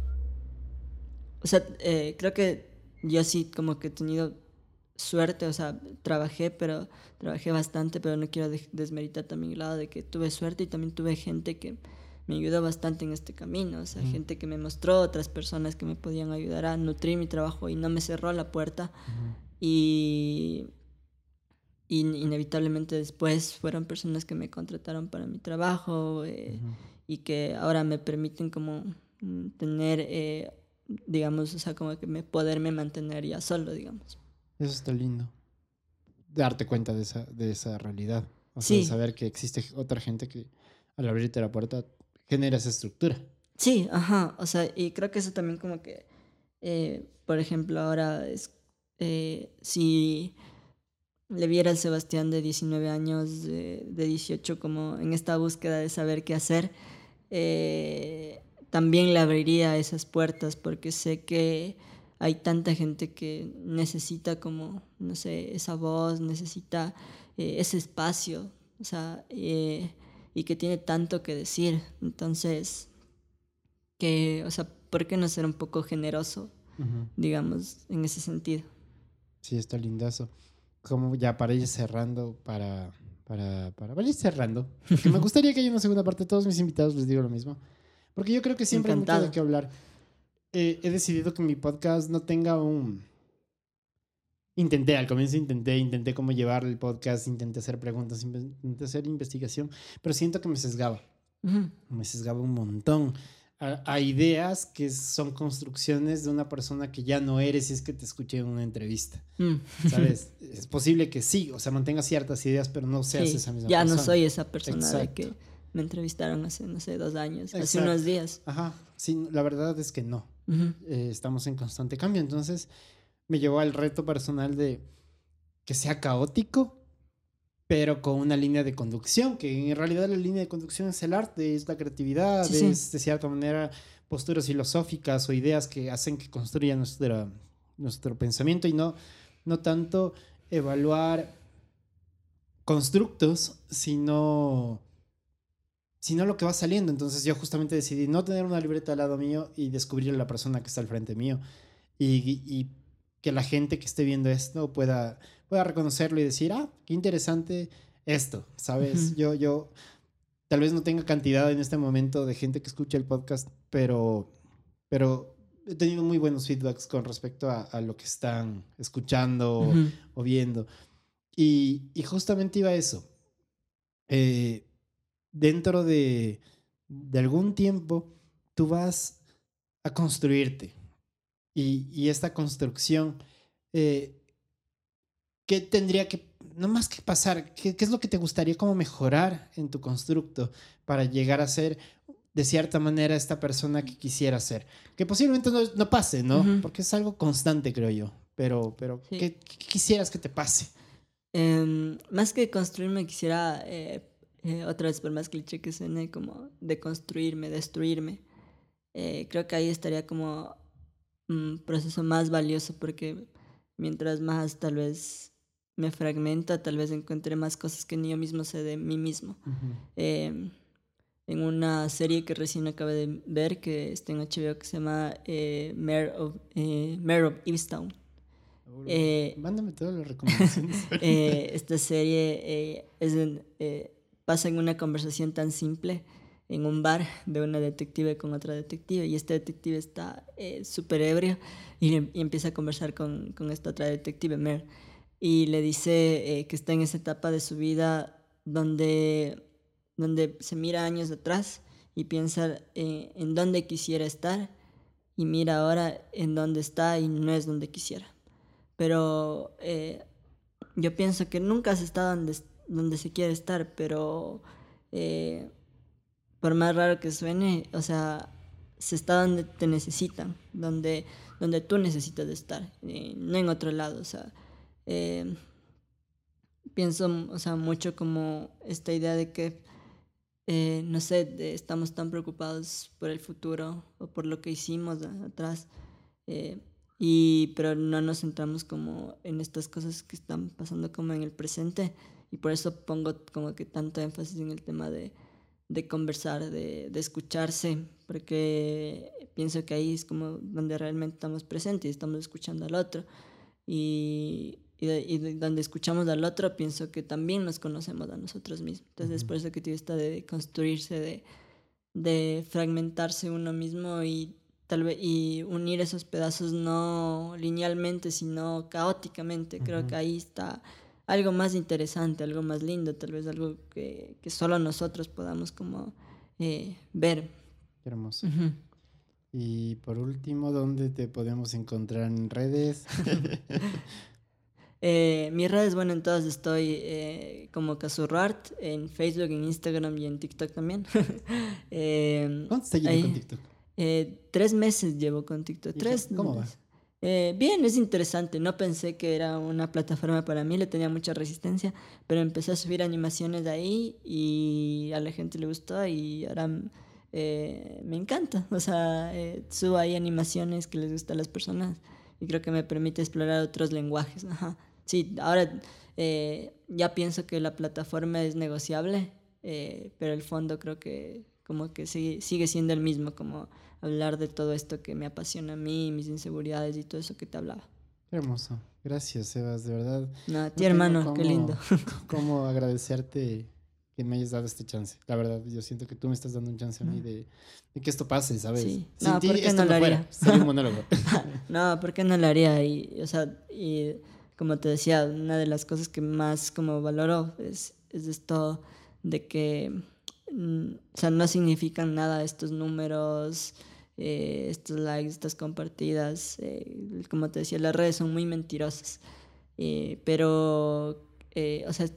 o sea, eh, creo que yo sí como que he tenido suerte, o sea, trabajé, pero trabajé bastante, pero no quiero desmeritar también el lado de que tuve suerte y también tuve gente que me ayudó bastante en este camino, o sea, gente que me mostró otras personas que me podían ayudar a nutrir mi trabajo y no me cerró la puerta. Y, inevitablemente después fueron personas que me contrataron para mi trabajo eh, y que ahora me permiten como mm, tener, eh, digamos, o sea, como que me poderme mantener ya solo, digamos. Eso está lindo. Darte cuenta de esa, de esa realidad. O sea, saber que existe otra gente que al abrirte la puerta genera esa estructura. Sí, ajá. O sea, y creo que eso también como que, eh, por ejemplo, ahora es, eh, si le viera al Sebastián de 19 años, de, 18, como en esta búsqueda de saber qué hacer, eh, también le abriría esas puertas porque sé que hay tanta gente que necesita como, no sé, esa voz, necesita ese espacio, o sea, y que tiene tanto que decir. Entonces, que, o sea, ¿por qué no ser un poco generoso, digamos, en ese sentido? Sí, está lindazo. Como ya para ir cerrando, para, para, para, ir cerrando, porque me *laughs* gustaría que haya una segunda parte, todos mis invitados les digo lo mismo, porque yo creo que siempre hay mucho de qué hablar. Eh, he decidido que mi podcast no tenga un Intenté, al comienzo intenté, intenté cómo llevar el podcast, intenté hacer preguntas, intenté hacer investigación, pero siento que me sesgaba. Me sesgaba un montón. A, ideas que son construcciones de una persona que ya no eres si es que te escuché en una entrevista. Mm. ¿Sabes? *laughs* es posible que sí, o sea, mantengas ciertas ideas, pero no seas esa misma ya persona. Ya no soy esa persona de que me entrevistaron hace, no sé, dos años, hace unos días. Ajá, sí, la verdad es que no. Eh, estamos en constante cambio, entonces me llevó al reto personal de que sea caótico, pero con una línea de conducción, que en realidad la línea de conducción es el arte, es la creatividad, es de cierta manera posturas filosóficas o ideas que hacen que construya nuestra, nuestro pensamiento y no, no tanto evaluar constructos, sino, sino lo que va saliendo. Entonces yo justamente decidí no tener una libreta al lado mío y descubrir a la persona que está al frente mío. Y, y que la gente que esté viendo esto pueda, pueda reconocerlo y decir, ah, qué interesante esto, ¿sabes? Yo, yo tal vez no tenga cantidad en este momento de gente que escucha el podcast, pero, pero he tenido muy buenos feedbacks con respecto a, lo que están escuchando o viendo. Y, y, justamente iba a eso. Eh, dentro de, de algún tiempo, tú vas a construirte y, esta construcción, eh, ¿qué tendría que, no más que pasar, ¿qué, es lo que te gustaría como mejorar en tu constructo para llegar a ser de cierta manera esta persona que quisiera ser? Que posiblemente no, pase, ¿no? Porque es algo constante, creo yo. Pero, pero ¿qué, quisieras que te pase? Em, más que construirme, quisiera, eh, eh, otra vez por más cliché que suene, como deconstruirme, destruirme. creo que ahí estaría como un proceso más valioso porque mientras más tal vez me fragmenta, tal vez encuentre más cosas que ni yo mismo sé de mí mismo. Em, en una serie que recién acabé de ver, que está en HBO, que se llama eh, of, eh, of. Eh, Mándame todas las recomendaciones. *laughs* Eh, esta serie es pasa en una conversación tan simple en un bar de una detective con otra detective y este detective está eh, súper ebrio y, empieza a conversar con, con, esta otra detective, Mer, y le dice eh, que está en esa etapa de su vida donde, donde se mira años atrás y piensa eh, en dónde quisiera estar y mira ahora en dónde está y no es donde quisiera. pero eh, yo pienso que nunca has estado donde, donde se quiere estar, pero eh, por más raro que suene, o sea, se está donde te necesitan, donde, donde tú necesitas de estar, eh, no en otro lado, o sea, pienso, o sea, mucho como esta idea de que eh, no sé, estamos tan preocupados por el futuro o por lo que hicimos atrás, eh, y, pero no nos centramos como en estas cosas que están pasando como en el presente, y por eso pongo como que tanto énfasis en el tema de, de conversar, de, de escucharse, porque pienso que ahí es como donde realmente estamos presentes y estamos escuchando al otro. Y, y, donde escuchamos al otro, pienso que también nos conocemos a nosotros mismos. Entonces, por eso que tiene esta de construirse, de, de fragmentarse uno mismo y tal vez y unir esos pedazos no linealmente, sino caóticamente. Creo que ahí está algo más interesante, algo más lindo, tal vez algo que, que solo nosotros podamos como eh, ver. Qué hermoso. Y por último, ¿dónde te podemos encontrar en redes? *laughs* Eh, mis redes, bueno, en todas estoy eh, como Casurrart, en Facebook, en Instagram y en TikTok también. *laughs* eh, ¿Cuánto te llevo con TikTok? Eh, tres meses llevo con TikTok. Tres ¿Cómo va? Eh, bien, es interesante. No pensé que era una plataforma para mí, le tenía mucha resistencia, pero empecé a subir animaciones ahí y a la gente le gustó y ahora eh, me encanta. O sea, eh, subo ahí animaciones que les gustan a las personas y creo que me permite explorar otros lenguajes. Ajá. Sí, ahora eh, ya pienso que la plataforma es negociable, pero el fondo creo que como que sigue, sigue siendo el mismo, como hablar de todo esto que me apasiona a mí, mis inseguridades y todo eso que te hablaba. hermoso. Gracias, Sebas, de verdad. No, a ti, hermano, qué lindo. *laughs* Cómo agradecerte que me hayas dado este chance. La verdad, yo siento que tú me estás dando un chance a mí de, de que esto pase, ¿sabes? Sí. no, ¿por qué no lo haría? un monólogo. *laughs* no, ¿por qué no lo haría? Y, o sea, y como te decía, una de las cosas que más como valoro es, es esto de que, mm, o sea, no significan nada estos números, eh, estos likes, estas compartidas. Eh, como te decía, las redes son muy mentirosas. Eh, pero, eh, o sea,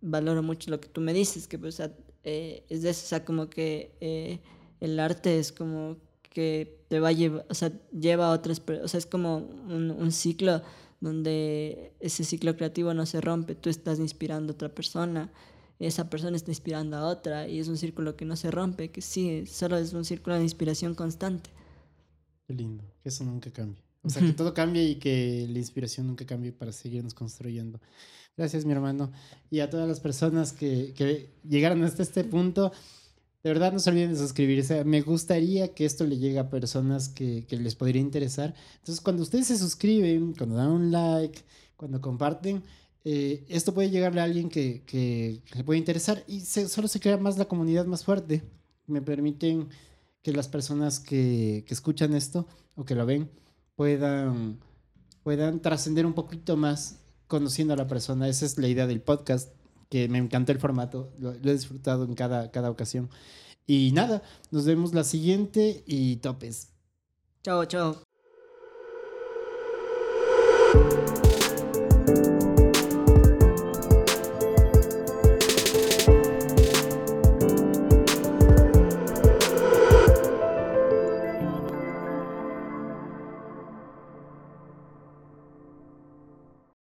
valoro mucho lo que tú me dices, que pues, o sea, eh, es de eso, o sea, como que eh, el arte es como que te va a llevar, o sea, lleva a otras, o sea, es como un, un ciclo donde ese ciclo creativo no se rompe, tú estás inspirando a otra persona, esa persona está inspirando a otra y es un círculo que no se rompe, que sí, solo es un círculo de inspiración constante. Qué lindo, que eso nunca cambie. O sea, que todo cambie y que la inspiración nunca cambie para seguirnos construyendo. Gracias, mi hermano. Y a todas las personas que, que llegaron hasta este punto, de verdad no se olviden de suscribirse. Me gustaría que esto le llegue a personas que, que, les podría interesar. Entonces, cuando ustedes se suscriben, cuando dan un like, cuando comparten, eh, esto puede llegarle a alguien que, le puede interesar y solo se crea más la comunidad más fuerte. Me permiten que las personas que, escuchan esto o que lo ven puedan, puedan trascender un poquito más conociendo a la persona. Esa es la idea del podcast que me encantó el formato, lo, lo, he disfrutado en cada, cada ocasión. Y nada, nos vemos la siguiente y topes. Chao, chao.